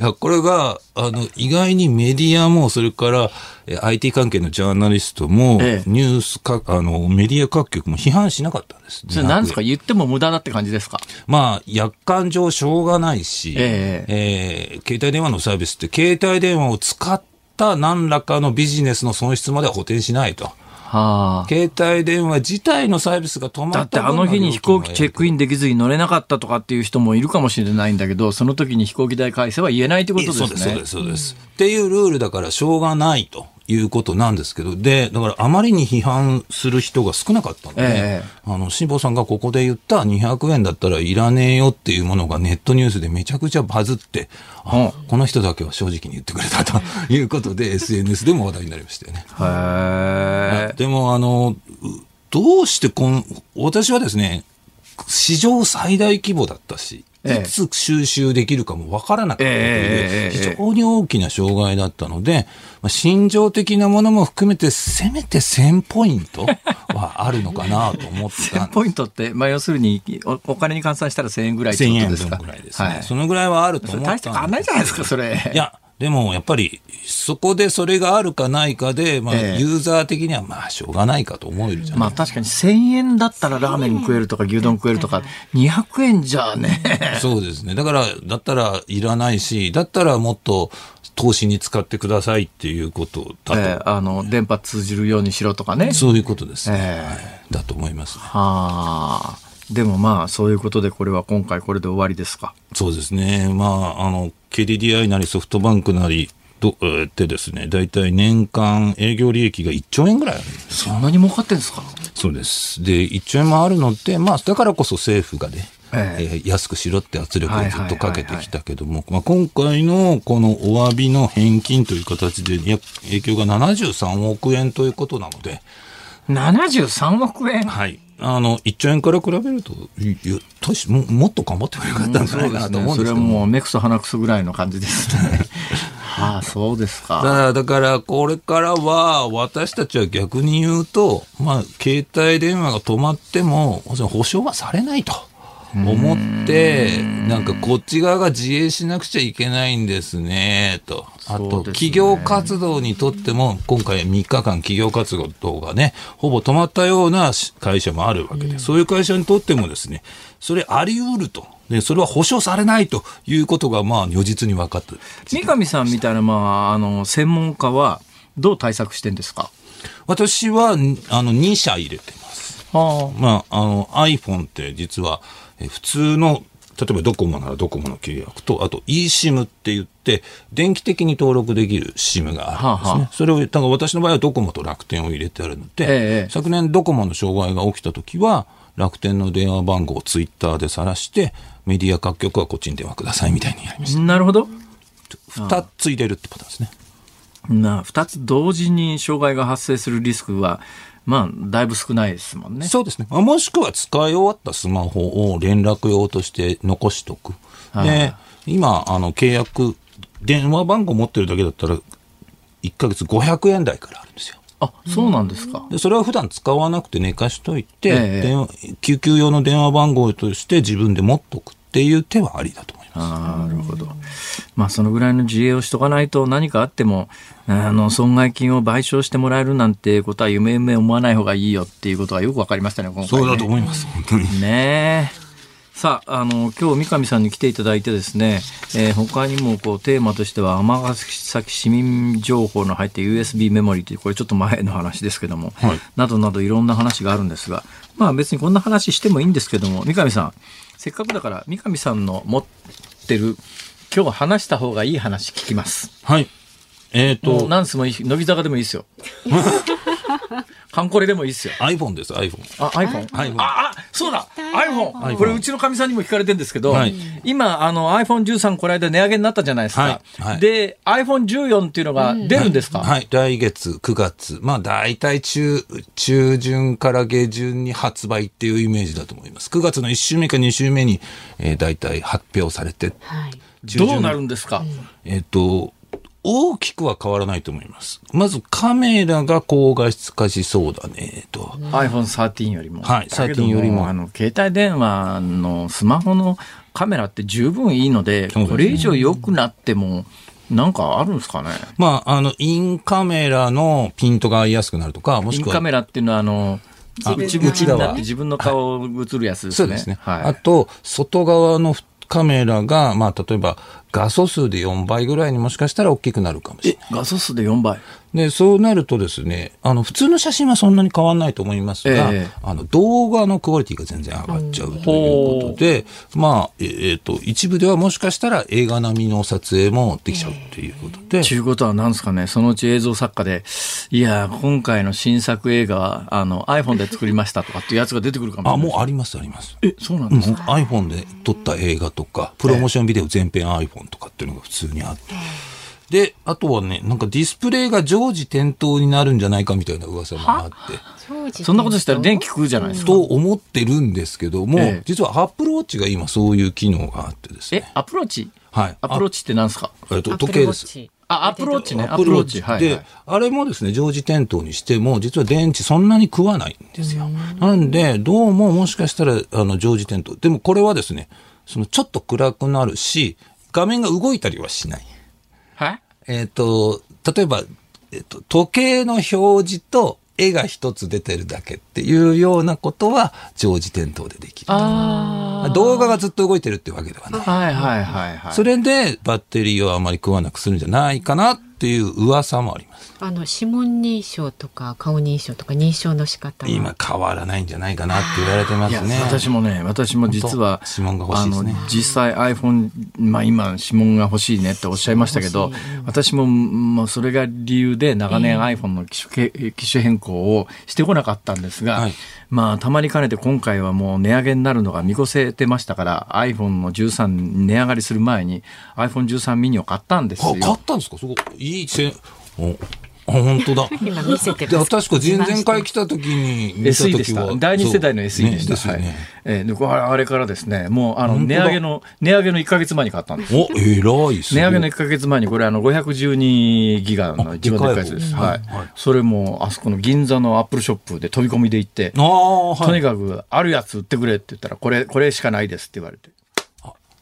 いやこれが、あの、意外にメディアも、それから、え IT 関係のジャーナリストも、ええニュースか、あの、メディア各局も批判しなかったんです。それ何ですか？言っても無駄だって感じですか？まあ、約款上しょうがないし、ええー携帯電話のサービスって、携帯電話を使った何らかのビジネスの損失までは補填しないと。はあ。携帯電話自体のサービスが止まっただってあの日に飛行機チェックインできずに乗れなかったとかっていう人もいるかもしれないんだけど、その時に飛行機代返せは言えないってことですね。そうです、そうです、そうです。っていうルールだからしょうがないということなんですけど、で、だからあまりに批判する人が少なかったので、ええあの、辛坊さんがここで言った200円だったらいらねえよっていうものがネットニュースでめちゃくちゃバズって、あこの人だけは正直に言ってくれたと *laughs* いうことで SNS でも話題になりましたよね。へえ。でも、あの、うどうしてこん、私はですね、史上最大規模だったし、ええいつ収集できるかもわからなかったという、ええ非常に大きな障害だったので、まあ、心情的なものも含めて、せめて1000ポイントはあるのかなと思ってた1000んポイントって、まあ、要するにおお金に換算したら1000円ぐらいって1000こと円ですか？分ぐらいですね。はい。そのぐらいはあると思ったん大して変わんないじゃないですか、それ。いや、でもやっぱりそこでそれがあるかないかで、まあ、ええユーザー的にはまあしょうがないかと思えるじゃないまあ確かに1000円だったらラーメン食えるとか牛丼食えるとか、200円じゃね。そうですね。だから、だったらいらないし、だったらもっと投資に使ってくださいっていうことだと、えーあの、電波通じるようにしろとかね。そういうことですね、ええはいだと思いますね。はあ。でもまあ、そういうことでこれは今回これで終わりですか。そうですね。まあ、あの、KDDI なりソフトバンクなり、と、えーってですね、大体年間営業利益が1兆円ぐらいあるんです。そんなに儲かってんですか？そうです。で、1兆円もあるのって、まあ、だからこそ政府がね、えええー安くしろって圧力をずっとかけてきたけども、まあ、今回のこのお詫びの返金という形で、影響が73億円ということなので、73億円はい。あの、1兆円から比べると、ももっと頑張ってもよかったんじゃないかなと思うんそれはですけども。*laughs* もう目くそ鼻くそぐらいの感じですね。*laughs* はあ、そうですだか。だからこれからは、私たちは逆に言うと、まあ、携帯電話が止まっても、保証はされないと。思って、なんかこっち側が自衛しなくちゃいけないんですね、と。あと、企業活動にとっても、今回3日間企業活動がね、ほぼ止まったような会社もあるわけで、そういう会社にとってもですね、それあり得ると。で、それは保証されないということが、まあ、如実に分かった。三上さんみたいな、まあ、あの、専門家は、どう対策してんですか？私は、んあの、2社入れてます。はまあ、あの iPhone って実はえ普通の例えばドコモならドコモの契約とあと eSIM って言って電気的に登録できる SIM があるんですね、はあはあそれをだから私の場合はドコモと楽天を入れてあるので、ええ昨年ドコモの障害が起きた時は楽天の電話番号をツイッターで晒してメディア各局はこっちに電話くださいみたいにやりましあ。なるほど。た2つ入れるってパターンですねな二つ同時に障害が発生するリスクは、まあ、だいぶ少ないですもんね。そうですね。まあもしくは使い終わったスマホを連絡用として残しとく。はいで、今、あの、契約、電話番号持ってるだけだったら、1ヶ月500円台からあるんですよ。あ、そうなんですか。で、それは普段使わなくて寝かしといて、ええ救急用の電話番号として自分で持っとくっていう手はありだと思います。なるほど。まあ、そのぐらいの自衛をしとかないと何かあっても、あの、損害金を賠償してもらえるなんてことは夢夢思わない方がいいよっていうことがよくわかりましたね、今回、ね。そうだと思います、本当に。ねえ。さあ、あの、今日三上さんに来ていただいてですね、えー他にもこうテーマとしては、尼崎市民情報の入って USB メモリーという、これちょっと前の話ですけども、はいなどなどいろんな話があるんですが、まあ別にこんな話してもいいんですけども、三上さん、せっかくだから三上さんの持ってる、今日話した方がいい話聞きます。はい。えっ、もうと、何すもいいし、乃木坂でもいいですよ。*laughs* *laughs* カンコレでもいいですよ。iPhone です、iPhone。あ、iPhone? iPhone あ、あ、そうだ !iPhone! これうちのかみさんにも聞かれてるんですけど、はい今、あの iPhone13 この間値上げになったじゃないですか。はいはいで、iPhone14 っていうのが出るんですか、はい、来月9月。まあ大体中、中旬から下旬に発売っていうイメージだと思います。9月の1週目か2週目に、えー、大体発表されて、はい。どうなるんですか、えっ、と、大きくは変わらないと思います。まずカメラが高画質化しそうだね、と。iPhone13 よりも。はいだけど13よりもあの、携帯電話のスマホのカメラって十分いいので、ですねこれ以上良くなっても、なんかあるんですかね？まあ、あの、インカメラのピントが合いやすくなるとか、もしくはインカメラっていうのは、あの、あ内向きになって自分の顔映るやつですね。そうですね。はい。あと、外側のカメラが、まあ、例えば画素数で4倍ぐらいにもしかしたら大きくなるかもしれない。画素数で4倍。で、そうなるとですね、あの、普通の写真はそんなに変わらないと思いますが、ええあの、動画のクオリティが全然上がっちゃうということで、まあ、えーと、一部ではもしかしたら映画並みの撮影もできちゃうということで、ちゅうことは何ですかね、そのうち映像作家で、いや、今回の新作映画は、あの、iPhone で作りましたとかっていうやつが出てくるかもしあ、れない。もうあります、あります。え、そうなんですか、iPhone で撮った映画とか、プロモーションビデオ全編 iPhone とかっていうのが普通にあって。で、あとはね、なんかディスプレイが常時点灯になるんじゃないかみたいな噂もあって。そんなことしたら電気食うじゃないですか。と思ってるんですけども、ええ実は Apple Watch が今そういう機能があってですえね。、アプローチはい。アプローチって何ですか？えっと、時計です。あ、アプローチね。アアップルウォッチ。プローチ。はい、はでい。、あれもですね、常時点灯にしても、実は電池そんなに食わないんですよ。なんで、どうももしかしたら、あの、常時点灯。でもこれはですね、そのちょっと暗くなるし、画面が動いたりはしない。はい？えっ、と、例えば、えっ、と、時計の表示と絵が一つ出てるだけっていうようなことは常時点灯でできる。あ動画がずっと動いてるってわけではない。はいはいはいはい。それでバッテリーをあまり食わなくするんじゃないかなっていう噂もあります。あの指紋認証とか顔認証とか認証の仕方は今変わらないんじゃないかなって言われてまいやすね。私もね、私も実は、指紋が欲しいですね実際 iPhone、まあ今、指紋が欲しいねっておっしゃいましたけど、私も、もうそれが理由で長年 iPhone の機種,け、機種変更をしてこなかったんですが、はい。まあ、たまにかねて今回はもう値上げになるのが見越せてましたから、iPhone の13値上がりする前に iPhone13 ミニを買ったんですか買っよ。たんですか？そこ、い。いせ、おあ、本当だ。*laughs* 今見せてでます確か前々回来た時に見た SE 時はでした。第二世代の SE でした。ねですよね。えーであれからですね、もうあの値上げの、値上げの1ヶ月前に買ったんです。お、偉いっす値上げの1ヶ月前に、これ、あの、512ギガの一番でかいやつです。はいはい。それも、あそこの銀座のアップルショップで飛び込みで行って、ああ、はい。とにかく、あるやつ売ってくれって言ったら、これ、これしかないですって言われて。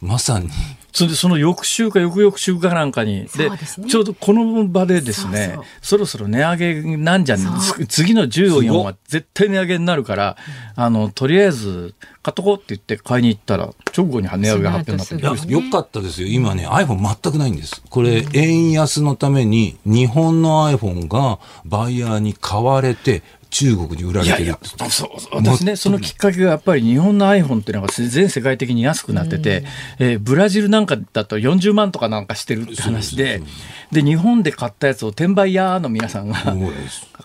まさに。それで、その翌週か翌々週かなんかに、でちょうどこの場でですね、そろそろ値上げなんじゃんそう。次の14すごは絶対値上げになるから、あの、とりあえず、買っとこうって言って買いに行ったら、直後に値上げが発表になってよかったですよ。今ね、iPhone 全くないんです。これ、円安のために、日本の iPhone がバイヤーに買われて、中国に売られてるそうそう私ね、そのきっかけがやっぱり日本の iPhone っていうのが全世界的に安くなってて、えーブラジルなんかだと40万とかなんかしてるって話で、で、日本で買ったやつを転売屋の皆さんが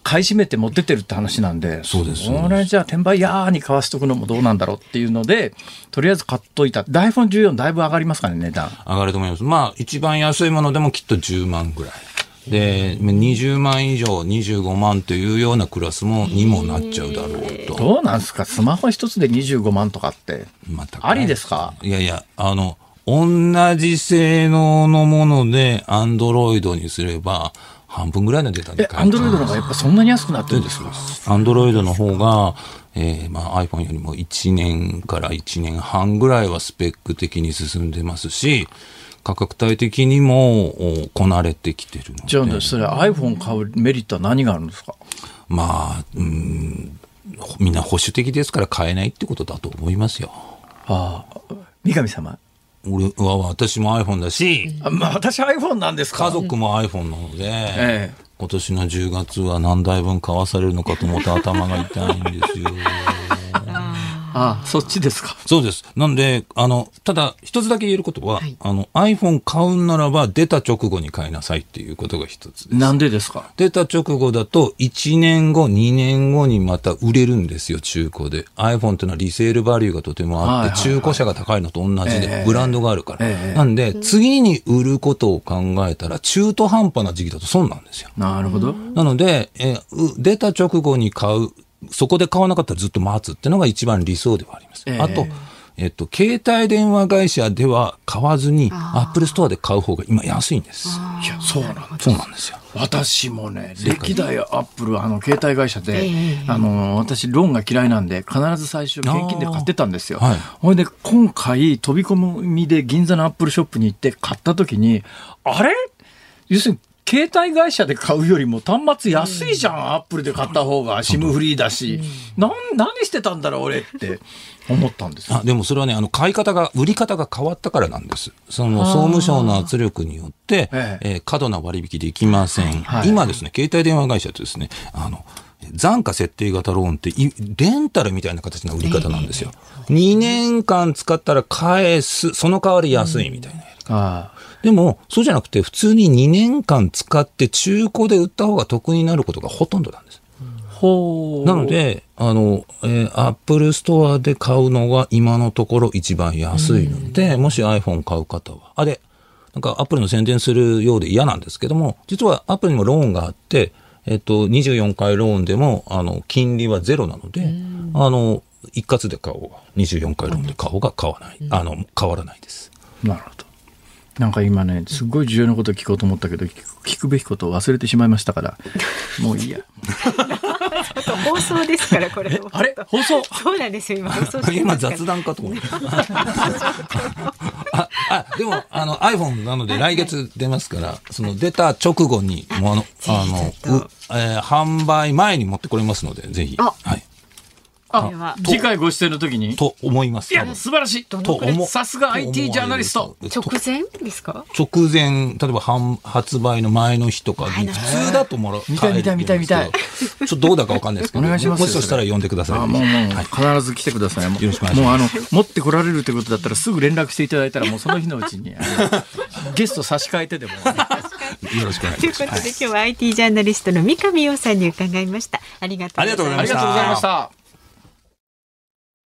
買い占めて持ってってるって話なんで、そうですそれじゃあ転売屋に買わしとくのもどうなんだろうっていうので、とりあえず買っといた。で iPhone14 だいぶ上がりますかね、値段。上がると思います。まあ、一番安いものでもきっと10万ぐらい。で、20万以上、25万というようなクラスも、にもなっちゃうだろうと。どうなんですか？スマホ一つで25万とかって。まあ高い。ありですか？いやいや、あの、同じ性能のもので、アンドロイドにすれば、半分ぐらいのデータでえ、アンドロイドの方がやっぱそんなに安くなってるんですか？アンドロイドの方が、えーまあ、iPhone よりも1年から1年半ぐらいはスペック的に進んでますし、価格帯的にもおこなれてきてるので。じゃあ、それ iPhone 買うメリットは何があるんですか？まあ、うん、みんな保守的ですから買えないってことだと思いますよ。ああ、三上様。俺は、私も iPhone だし、あまあ、私 iPhone なんですか？家族も iPhone なので、ええ今年の10月は何台分買わされるのかと思って頭が痛いんですよ。ああ、そっちですか。そうです。なんで、あの、ただ、一つだけ言えることは、はいあの、iPhone 買うんならば、出た直後に買いなさいっていうことが一つです。なんでですか？出た直後だと、1年後、2年後にまた売れるんですよ、中古で。iPhone っていうのはリセールバリューがとてもあって、はいはいはい中古車が高いのと同じえでえ、ブランドがあるから。ええなんで、次に売ることを考えたら、中途半端な時期だと損なんですよ。なるほど。なので、えーう出た直後に買う、そこで買わなかったらずっと待つっていうのが一番理想ではあります。ええあと、えっと、携帯電話会社では買わずに、アップルストアで買う方が今安いんです。いや、そうなんだ。そうなんですよ。私もね、歴代アップル、あの、携帯会社で、ええあの、私、ローンが嫌いなんで、必ず最初、現金で買ってたんですよ。あーはいで、今回、飛び込みで銀座のアップルショップに行って買った時に、あれ？要するに、携帯会社で買うよりも端末安いじゃん、アップルで買った方が、シムフリーだし、なん、何してたんだろう、俺って。思ったんですよ。あでもそれはね、あの、買い方が、売り方が変わったからなんです。その、総務省の圧力によって、ええ。ー過度な割引できません。はい。今ですね、携帯電話会社とですね、あの、残価設定型ローンってい、レンタルみたいな形の売り方なんですよ。2年間使ったら返す、その代わり安いみたいなやり方。あでも、そうじゃなくて、普通に2年間使って中古で売った方が得になることがほとんどなんです。う。なので、あの、えー、アップルストアで買うのが今のところ一番安いので、もし iPhone 買う方は、あれ、なんかアップルの宣伝するようで嫌なんですけども、実はアップルにもローンがあって、えっと、24回ローンでも、あの、金利はゼロなので、あの、一括で買おうが、24回ローンで買おうが買わない、あの、変わらないです。なるほど。なんか今ね、すごい重要なこと聞こうと思ったけど、聞くべきことを忘れてしまいましたから、*laughs* もういいや。放送ですからこれ *laughs* あれ？放送？そうなんですよ今放送して今雑談かと思った。*laughs* あ、あ、でも、あの、iPhone なので来月出ますから、その出た直後に、もうあの、あの、えー販売前に持ってこれますので、ぜひ。あはい。これは次回ご出演の時に？と思います。いや、素晴らしい。と思さすが IT ジャーナリスト。と直前ですか？直前、例えば販発売の前の日とか普通だともら見たい見たい見たい見たいちょっとどうだかわかんないですけど、お願いしますよもしそしたら呼んでください。あもうもう、必ず来てください。もうよろしくお願いしもうあますの、持ってこられるってことだったらすぐ連絡していただいたらもうその日のうちに、*laughs* ゲスト差し替えてでも。*laughs* よろしくお願いといします。うことで、今日は IT ジャーナリストの三上洋さんに伺いましたありがとうありがとうございましたありがとうございました。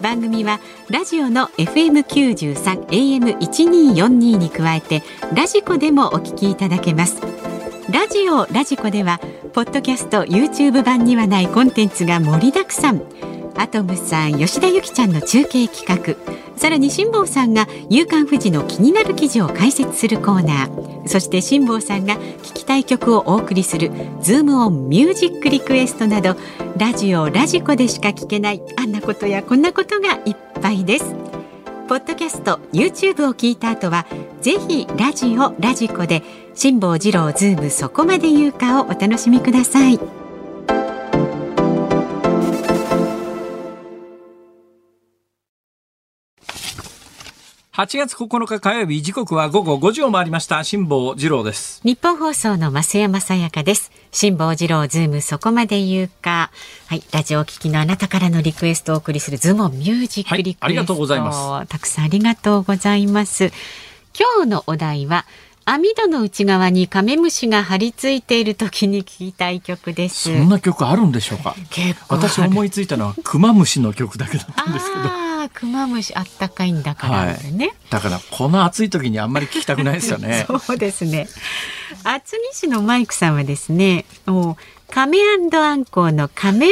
番組はラジオの FM93 AM1242 に加えてラジコでもお聞きいただけます。ラジオラジコではポッドキャスト YouTube 版にはないコンテンツが盛りだくさん。アトムさん吉田由紀ちゃんの中継企画。さらに辛坊さんが「夕刊フジ」の気になる記事を解説するコーナーそして辛坊さんが聞きたい曲をお送りする「ズームオンミュージックリクエストなどラジオラジコでしか聞けないあんなことやこんなことがいっぱいです。ポッドキャスト YouTube を聞いた後はぜひラジオラジコで辛坊治郎ズームそこまで言うかをお楽しみください。8月9日火曜日時刻は午後5時を回りました辛坊治郎ですニッポン放送の増山さやかです。辛坊治郎ズームそこまで言うか。はい、ラジオをお聞きのあなたからのリクエストをお送りするズームミュージックリクエスト、はいありがとうございまたくさんありがとうございます。今日のお題は網戸の内側にカメムシが張り付いている時に聞きたい曲です。そんな曲あるんでしょうか？私思いついたのはクマムシの曲だけだったんですけどああ、クマムシあったかいんだからね。だからこの暑い時にあんまり聞きたくないですよね *laughs* そうですね。厚木市のマイクさんはですね、もうカメアンコウのカメ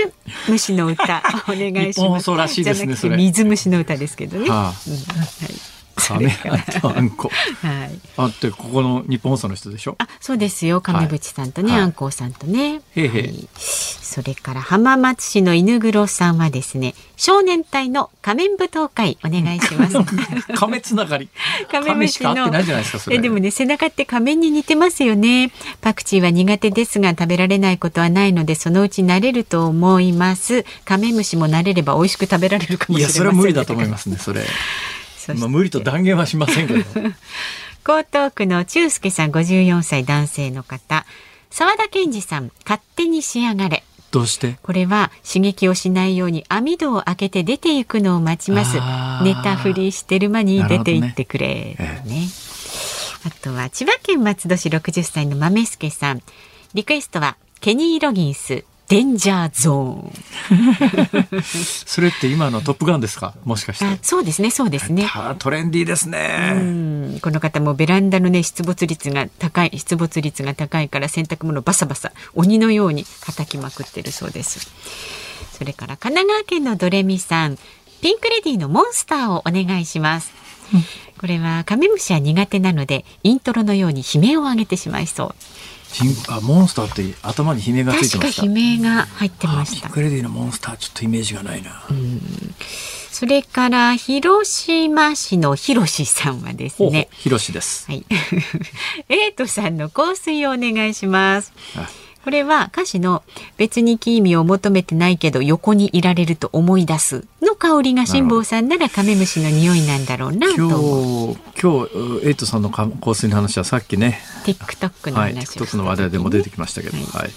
ムシの歌お願いし日本放ます。送らしいですね水虫の歌ですけどね。はあうんはいカメとあんこ。はい。あってここの日本放送の人でしょ？あ、そうですよ。亀渕さんとね、はい。あんこうさんとね。へいへい。はい。それから浜松市の犬黒さんはですね、少年隊の仮面舞踏会お願いします。*laughs* カメつながり。カメカメムシのしか合ってないじゃないですかそれ。えでもね背中って仮面に似てますよね。パクチーは苦手ですが食べられないことはないのでそのうち慣れると思います。カメムシも慣れれば美味しく食べられるかもしれません。いやそれは無理だと思いますねそれまあ無理と断言はしませんけど。*laughs* 江東区の中介さん54歳男性の方。沢田健二さん勝手に仕上がれ。どうして？これは刺激をしないように網戸を開けて出ていくのを待ちます。寝たふりしてる間に出て行ってくれ、ね。ね。あとは千葉県松戸市60歳の豆助さん。リクエストはケニー・ロギンスデンジャーゾそれって今のトップガンですか？もしかして。そうですねそうですね。たトレンディーですうねん。この方もベランダのね出没率が高い出没率が高いから洗濯物バサバサ鬼のように叩きまくってるそうです。それから神奈川県のドレミさん。ピンクレディーのモンスターをお願いします。これはカメムシは苦手なのでイントロのように悲鳴を上げてしまいそうあモンスターって頭に悲鳴がついて確かました。悲鳴が入ってました。クレディーのモンスターちょっとイメージがないな、それから広島市のひろしさんはですね。ヒロシです。はい。*laughs* エイトさんの香水をお願いします。あ。これは歌詞の別にキーミを求めてないけど横にいられると思い出すの香りが辛坊さんならカメムシの匂いなんだろうなと今思う。日今日エイトさんの香水の話はさっきね。TikTok のはい話をした時 TikTok の話題でも出てきましたけど、はい。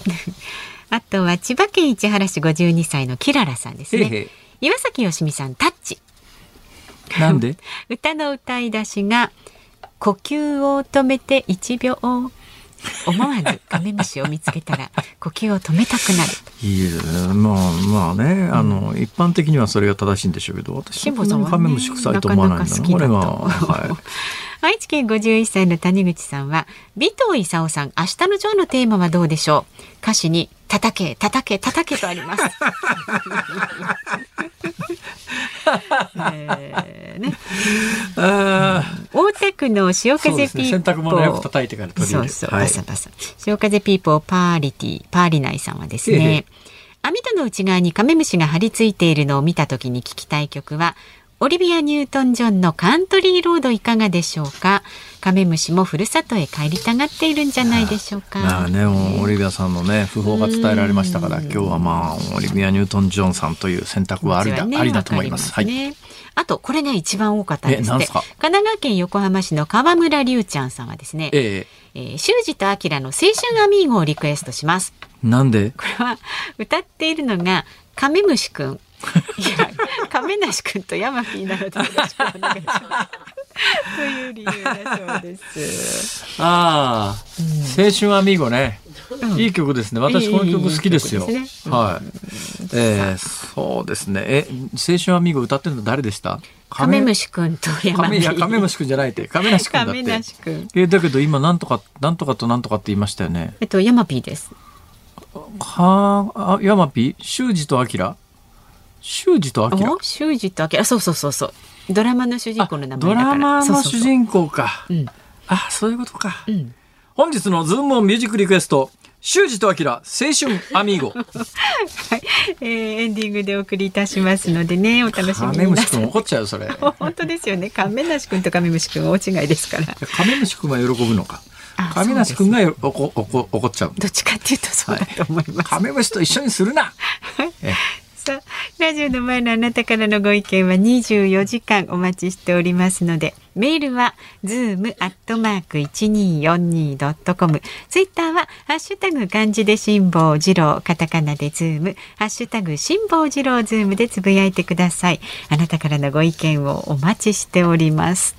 あとは千葉県市原市52歳のキララさんですね。へいへ岩崎よしみさんタッチ。いなんで？*laughs* 歌の歌い出しが呼吸を止めて1秒思わずカメムシを見つけたら呼吸を止めたくなる。いいまあまあね、あの一般的にはそれが正しいんでしょうけど、私はねカメムシ臭いと思わないんだな。これが、なかなはい。*laughs* 愛知県51歳の谷口さんは尾藤勲さん明日のジョーのテーマはどうでしょう？歌詞に叩け叩け叩けとあります。えーね、あ大田区の潮ーそうですね。風ピー洗濯物をよく叩いてから取り入れる。そうそう、はいバサバサ。潮風ピーポーパーリティ、パーリナイさんはですええね、網戸の内側にカメムシが張り付いているのを見たときに聞きたい曲は、オリビア・ニュートン・ジョンのカントリーロードいかがでしょうか？カメムシもふるさとへ帰りたがっているんじゃないでしょうか？まあね、オリビアさんのね、訃報が伝えられましたから、今日はまあ、オリビア・ニュートン・ジョンさんという選択はありだ、ねありだと思います。はい。わかりねあと、これが一番多かったんです神奈川県横浜市の川村隆ちゃんさんはですね、ええー、修二と明の青春アミーゴをリクエストします。えなんで？これは歌っているのがカメムシくん。いや、カメナシくんとヤマピーなのでよろしくお願いします。という理由だそうです。ああ、青春アミーゴね。いい曲ですね。私この曲好きですよ。はい。えー、そうですね。え、青春アミーゴ歌ってるの誰でした？カメムシくんとヤマピー。カメいや、カメムシくんじゃないって。カメナシくんだって。え、だけど今なんとか、なんとかとなんとかって言いましたよね。えっと、ヤマピーです。はあ、ヤマピー？修二とアキラ？修二とアキラ？お修二と明あ、そうそうそうそう。ドラマの主人公の名前だから。ドラマの主人公か。うんあ、そういうことか。うん。本日のズームオンミュージックリクエスト、修二とアキラ、青春アミーゴ。*laughs* はい、えー、エンディングでお送りいたしますのでね、お楽しみカメムシくんになさい。怒っちゃうよ、それ。*laughs* 本当ですよね。カメナシくんとカメムシくんは大違いですから。カメムシくんは喜ぶのかあ。カメナシくんがよ怒怒怒っちゃう。どっちかっていうとそうだと思います。カメムシと一緒にするな。えさあ、ラジオの前のあなたからのご意見は24時間お待ちしておりますので、メールは zoom アットマーク一二四二ドットコム、ツイッターはハッシュタグ漢字で辛坊治郎、カタカナでズーム、ハッシュタグ辛坊治郎ズームでつぶやいてください。あなたからのご意見をお待ちしております。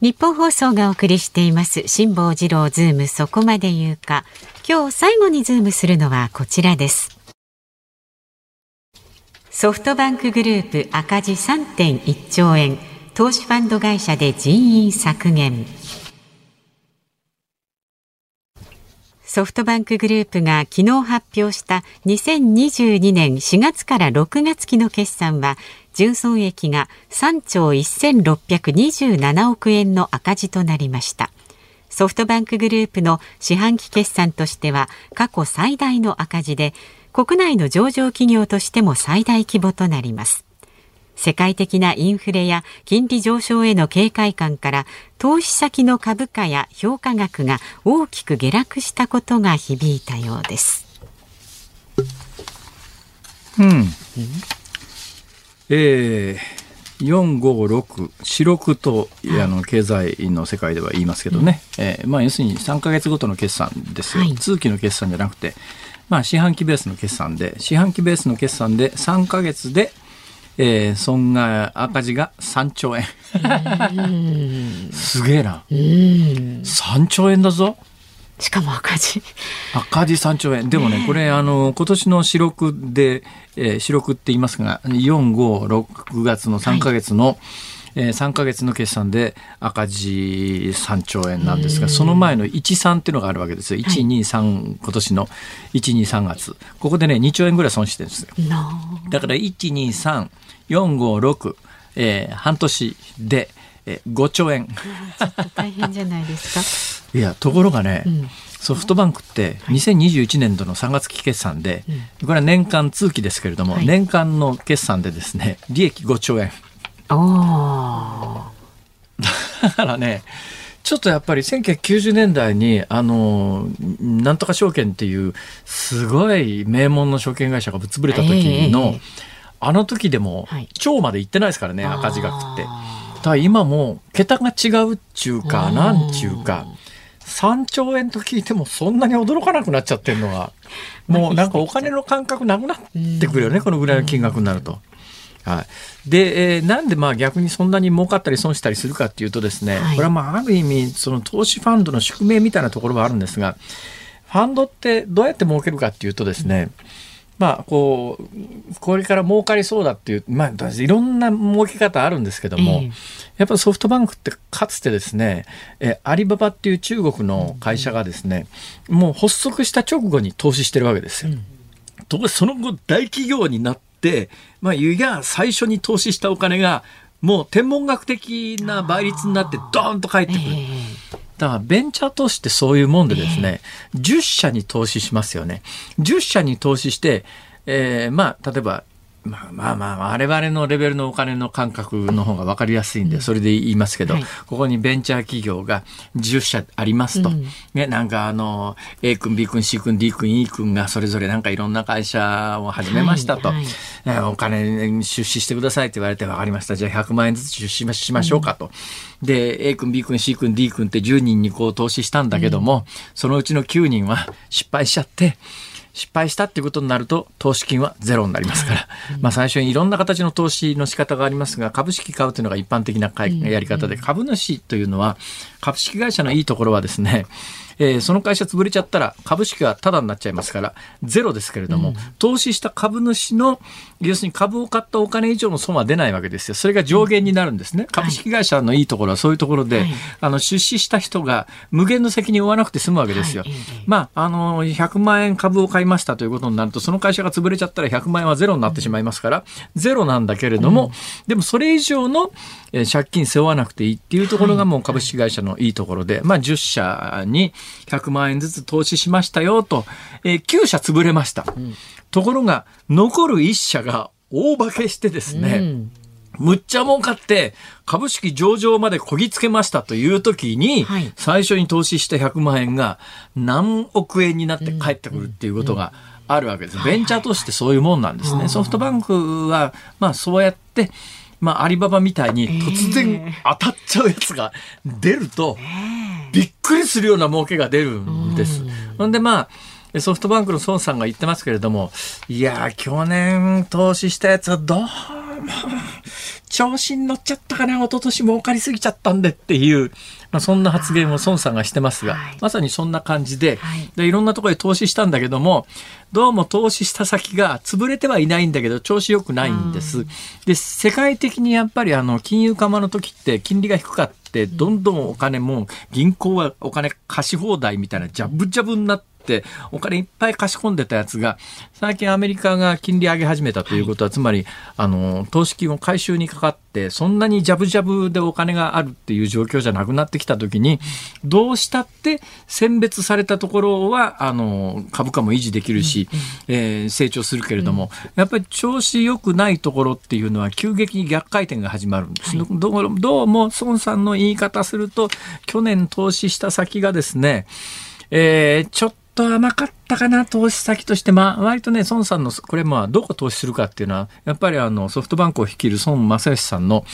ニッポン放送がお送りしています辛坊治郎ズーム。そこまで言うか。今日最後にズームするのはこちらです。ソフトバンクグループ赤字3.1兆円投資ファンド会社で人員削減。ソフトバンクグループが昨日発表した2022年4月から6月期の決算は純損益が3兆1627億円の赤字となりました。ソフトバンクグループの四半期決算としては過去最大の赤字で国内の上場企業としても最大規模となります世界的なインフレや金利上昇への警戒感から投資先の株価や評価額が大きく下落したことが響いたようです。うん。えー、456四六とあの経済の世界では言いますけどね、えーまあ、要するに3か月ごとの決算ですよ、はい。通期の決算じゃなくて、まあ、四半期ベースの決算で四半期ベースの決算で3か月で、えー、損害赤字が3兆円。*laughs* すげえな。3兆円だぞしかも赤字。赤字3兆円。でもね、これ、あの、今年の四六で、えー、四六って言いますが、4、5、6月の3ヶ月の、えー、3ヶ月の決算で赤字3兆円なんですが、その前の1、3っていうのがあるわけですよ。1、2、3、今年の1、2、3月。ここでね、2兆円ぐらい損してるんですよ。だから、1、2、3、4、5、6、えー、半年で、えー、5兆円。ちょっと大変じゃないですか。*laughs* いや、ところがね、んソフトバンクって2021年度の3月期決算で、これは年間通期ですけれども、はい年間の決算でですね、利益5兆円。おお。だからね、ちょっとやっぱり1990年代に、あの、なんとか証券っていう、すごい名門の証券会社がぶっ潰れた時の、ええあの時でもはい、超まで行ってないですからね、赤字額って。あただ今もう桁が違うっちゅうかうん。なんちゅうか。3兆円と聞いてもそんなに驚かなくなっちゃってるのがもうなんかお金の感覚なくなってくるよねこのぐらいの金額になると。はい、で、えー、なんでまあ逆にそんなに儲かったり損したりするかっていうとですね、はい、これはまあある意味その投資ファンドの宿命みたいなところはあるんですがファンドってどうやって儲けるかっていうとですね、うんまあ、こう、これから儲かりそうだっていう、まあ、いろんな儲け方あるんですけども、えー、やっぱソフトバンクってかつてですね、えアリババっていう中国の会社がですね、もう発足した直後に投資してるわけですよ。うん、その後大企業になって、まあ、いや、最初に投資したお金が、もう天文学的な倍率になってドーンと返ってくる。だからベンチャー投資ってそういうもんでですね、えー、10社に投資しますよね。10社に投資して、えー、まあ、例えばまあまあまあ、我々のレベルのお金の感覚の方が分かりやすいんで、それで言いますけど、はい、ここにベンチャー企業が10社ありますと。うん、ね、なんかあの、A 君、B 君、C 君、D 君、E 君がそれぞれなんかいろんな会社を始めましたと。お金出資してくださいって言われて分かりました。じゃあ100万円ずつ出資しましょうかと。うん、で、A 君、B 君、C 君、D 君って10人にこう投資したんだけども、うん、そのうちの9人は失敗しちゃって、失敗したっていうことになると投資金はゼロになりますから、まあ最初にいろんな形の投資の仕方がありますが株式買うというのが一般的なやり方で。株主というのは株式会社のいいところはですねえー、その会社潰れちゃったら株式はタダになっちゃいますからゼロですけれども、うん、投資した株主の要するに株を買ったお金以上の損は出ないわけですよ。それが上限になるんですね。うん、株式会社のいいところはそういうところで、はい、あの出資した人が無限の責任を負わなくて済むわけですよ。はい、まあ、あの、100万円株を買いましたということになると、その会社が潰れちゃったら100万円はゼロになってしまいますから、ゼロなんだけれども、うん、でもそれ以上の借金背負わなくていいっていうところがもう株式会社のいいところで、まあ10社に100万円ずつ投資しましたよと、えー、9社潰れました。うん、ところが、残る1社が大化けしてですね、うん。むっちゃ儲かって株式上場までこぎつけましたという時に、はい、最初に投資した100万円が何億円になって帰ってくるっていうことがあるわけです。ベンチャーとしてそういうもんなんですね。ソフトバンクは、まあそうやって、まあアリババみたいに突然当たっちゃうやつが出ると、びっくりするような儲けが出るんです。ほんでまあ、ソフトバンクの孫さんが言ってますけれども、いや去年投資したやつはどうも、調子に乗っちゃったかな、一昨年儲かりすぎちゃったんでっていう、まあ、そんな発言を孫さんがしてますが、はい、まさにそんな感じで、はい、で、いろんなところで投資したんだけども、どうも投資した先が潰れてはいないんだけど、調子良くないんです。で、世界的にやっぱりあの、金融緩和の時って金利が低かった、どんどんお金も銀行はお金貸し放題みたいなジャブジャブになって、ってお金いっぱい貸し込んでたやつが最近アメリカが金利上げ始めたということは、はい、つまりあの投資金を回収にかかってそんなにジャブジャブでお金があるっていう状況じゃなくなってきた時にどうしたって選別されたところはあの株価も維持できるし、えー、成長するけれども、やっぱり調子良くないところっていうのは急激に逆回転が始まるんです、はい、どうどうも孫さんの言い方すると去年投資した先がですねえー、ちょっと甘かったかな、投資先として。まあ、割とね、孫さんの、これまあ、どこ投資するかっていうのは、やっぱりあの、ソフトバンクを率いる孫正義さんの、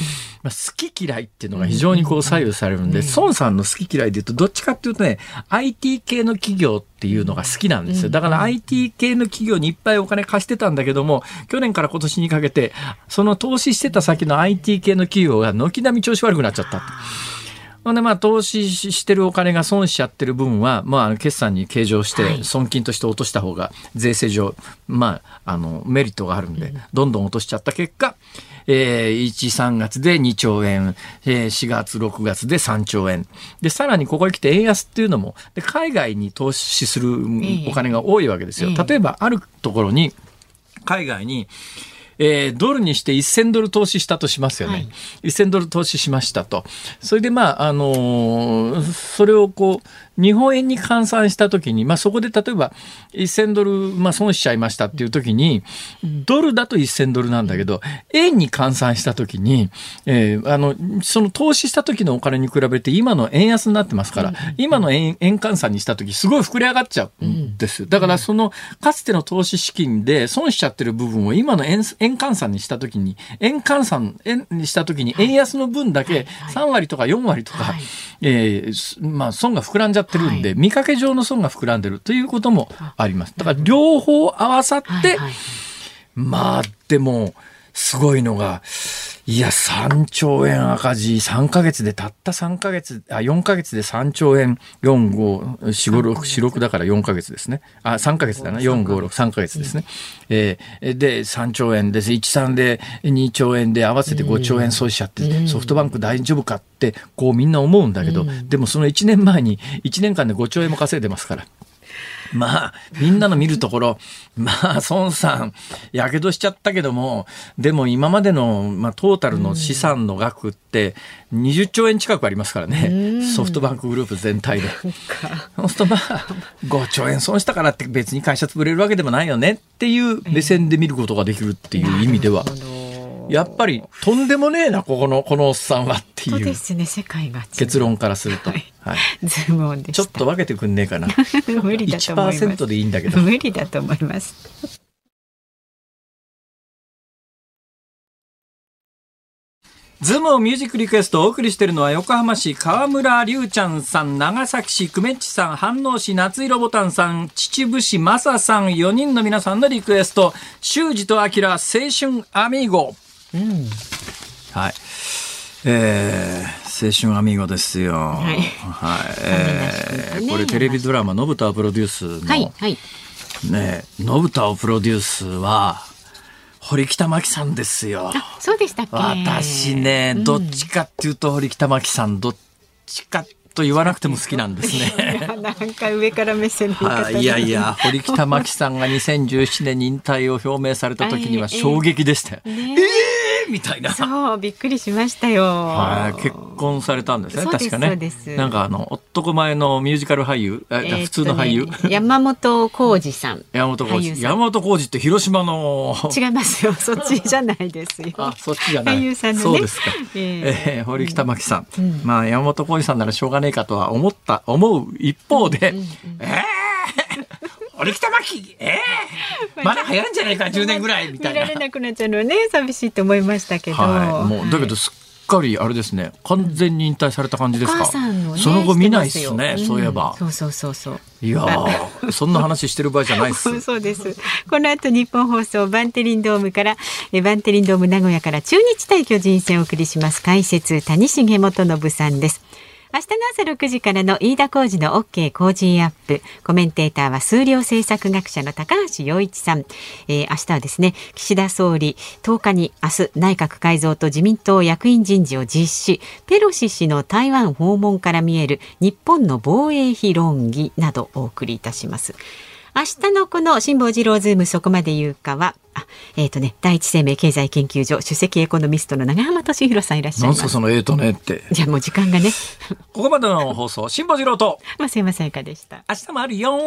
まあ、好き嫌いっていうのが非常にこう左右されるんで、孫さんの好き嫌いで言うと、どっちかっていうとね、IT 系の企業っていうのが好きなんですよ。だから IT 系の企業にいっぱいお金貸してたんだけども、去年から今年にかけて、その投資してた先の IT 系の企業が軒並み調子悪くなっちゃった。ほんでまあ投資してるお金が損しちゃってる分は、まあ、決算に計上して損金として落とした方が税制上、まあ、あのメリットがあるんでどんどん落としちゃった結果、えー、1、3月で2兆円、えー、4月、6月で3兆円。で、さらにここへ来て円安っていうのも、で海外に投資するお金が多いわけですよ。例えば、あるところに、海外に、えー、ドルにして1000ドル投資したとしますよね。はい、1000ドル投資しましたと。それでまあ、あのー、それをこう、日本円に換算したときに、まあ、そこで例えば1000ドル、まあ、損しちゃいましたっていうときに、ドルだと1000ドルなんだけど、円に換算したときに、えー、あの、その投資した時のお金に比べて今の円安になってますから、今の円円換算にしたとき、すごい膨れ上がっちゃうんです。だからその、かつての投資資金で損しちゃってる部分を今の円円換算にしたときに、円換算円にしたときに円安の分だけ3割とか4割とか、えー、まあ、損が膨らんじゃってるんで、はい、見かけ上の損が膨らんでるということもあります。だから両方合わさって、はいはい、まあでもすごいのが、いや、3兆円赤字、3ヶ月で、たった3ヶ月、あ、4ヶ月で3兆円、4、5、4、5、6、4、6だから4ヶ月ですね。あ、3ヶ月だな、4、5、6、3ヶ月ですね。えーで、3兆円です。1、3で2兆円で合わせて5兆円損しちゃって、ソフトバンク大丈夫かって、こうみんな思うんだけど、でもその1年前に、1年間で5兆円も稼いでますから。まあ、みんなの見るところ、まあ、孫さん、やけどしちゃったけども、でも今までの、まあ、トータルの資産の額って、20兆円近くありますからね、ソフトバンクグループ全体で。そうするとまあ、5兆円損したからって別に会社潰れるわけでもないよねっていう目線で見ることができるっていう意味では。やっぱりとんでもねえなここのこのおっさんはっていう。ですね世界が結論からすると、はい、はい、ズームオンでちょっと分けてくんねえかな。*laughs* 無理だと思います。1%でいいんだけど。無理だと思います。ズームをミュージックリクエストをお送りしているのは横浜市河村隆ちゃんさん、長崎市久米地さん、飯能市夏色ボタンさん、秩父市正さん、4人の皆さんのリクエスト、修二と明青春アミーゴ。うん、はい。えー、青春アミーゴですよ。はい。はい。*laughs* えー、これテレビドラマ、のぶたをプロデュースの、はい、はい。ね、のぶたをプロデュースは、堀北真希さんですよ。そうでしたっけ？私ね、どっちかっていうと堀北真希さん、どっちかと言わなくても好きなんですね。*laughs* なんか上から目線のいやいや、堀北真希さんが2017年に引退を表明された時には衝撃でしたよ。えー、えー *laughs* みたいな。そう、びっくりしましたよ。はい、結婚されたんですね、確かね。なんかあの、男前のミュージカル俳優、えー、普通の俳優？山本浩二さん。*laughs* 山本浩二。山本浩二って広島の。*laughs* 違いますよ、そっちじゃないですよ。あ、そっちじゃない。俳優さん、ね、そうですか。えー、堀北真希さん。うん、まあ、山本浩二さんならしょうがねえかとは思った、思う一方で、えー俺北巻ええ。*laughs* ー、まだ流行るんじゃないか10年ぐらいみたいな。見られなくなっちゃうのね寂しいと思いましたけど、はい、もうだけどすっかりあれですね完全に引退された感じですか、ね、その後見ないっすね、うん、そういえば。そうそうそうそう。いやそんな話してる場合じゃないです。*laughs* そうです。この後日本放送バンテリンドームからえバンテリンドーム名古屋から中日対巨人戦をお送りします。解説谷重元信さんです。明日の朝6時からの飯田浩二の OK 工事アップ。コメンテーターは数量政策学者の高橋洋一さん。えー、明日はですね、岸田総理10日に明日内閣改造と自民党役員人事を実施。ペロシ氏の台湾訪問から見える日本の防衛費論議などお送りいたします。明日のこの辛坊治郎ズームそこまで言うかは、あ、えっ、ー、とね、第一生命経済研究所首席エコノミストの永濱利廣さんいらっしゃいます。なんすかそのええとねって。じゃあもう時間がね。ここまでの放送、辛坊治郎と。まあ、すいませんかでした。明日もあるよ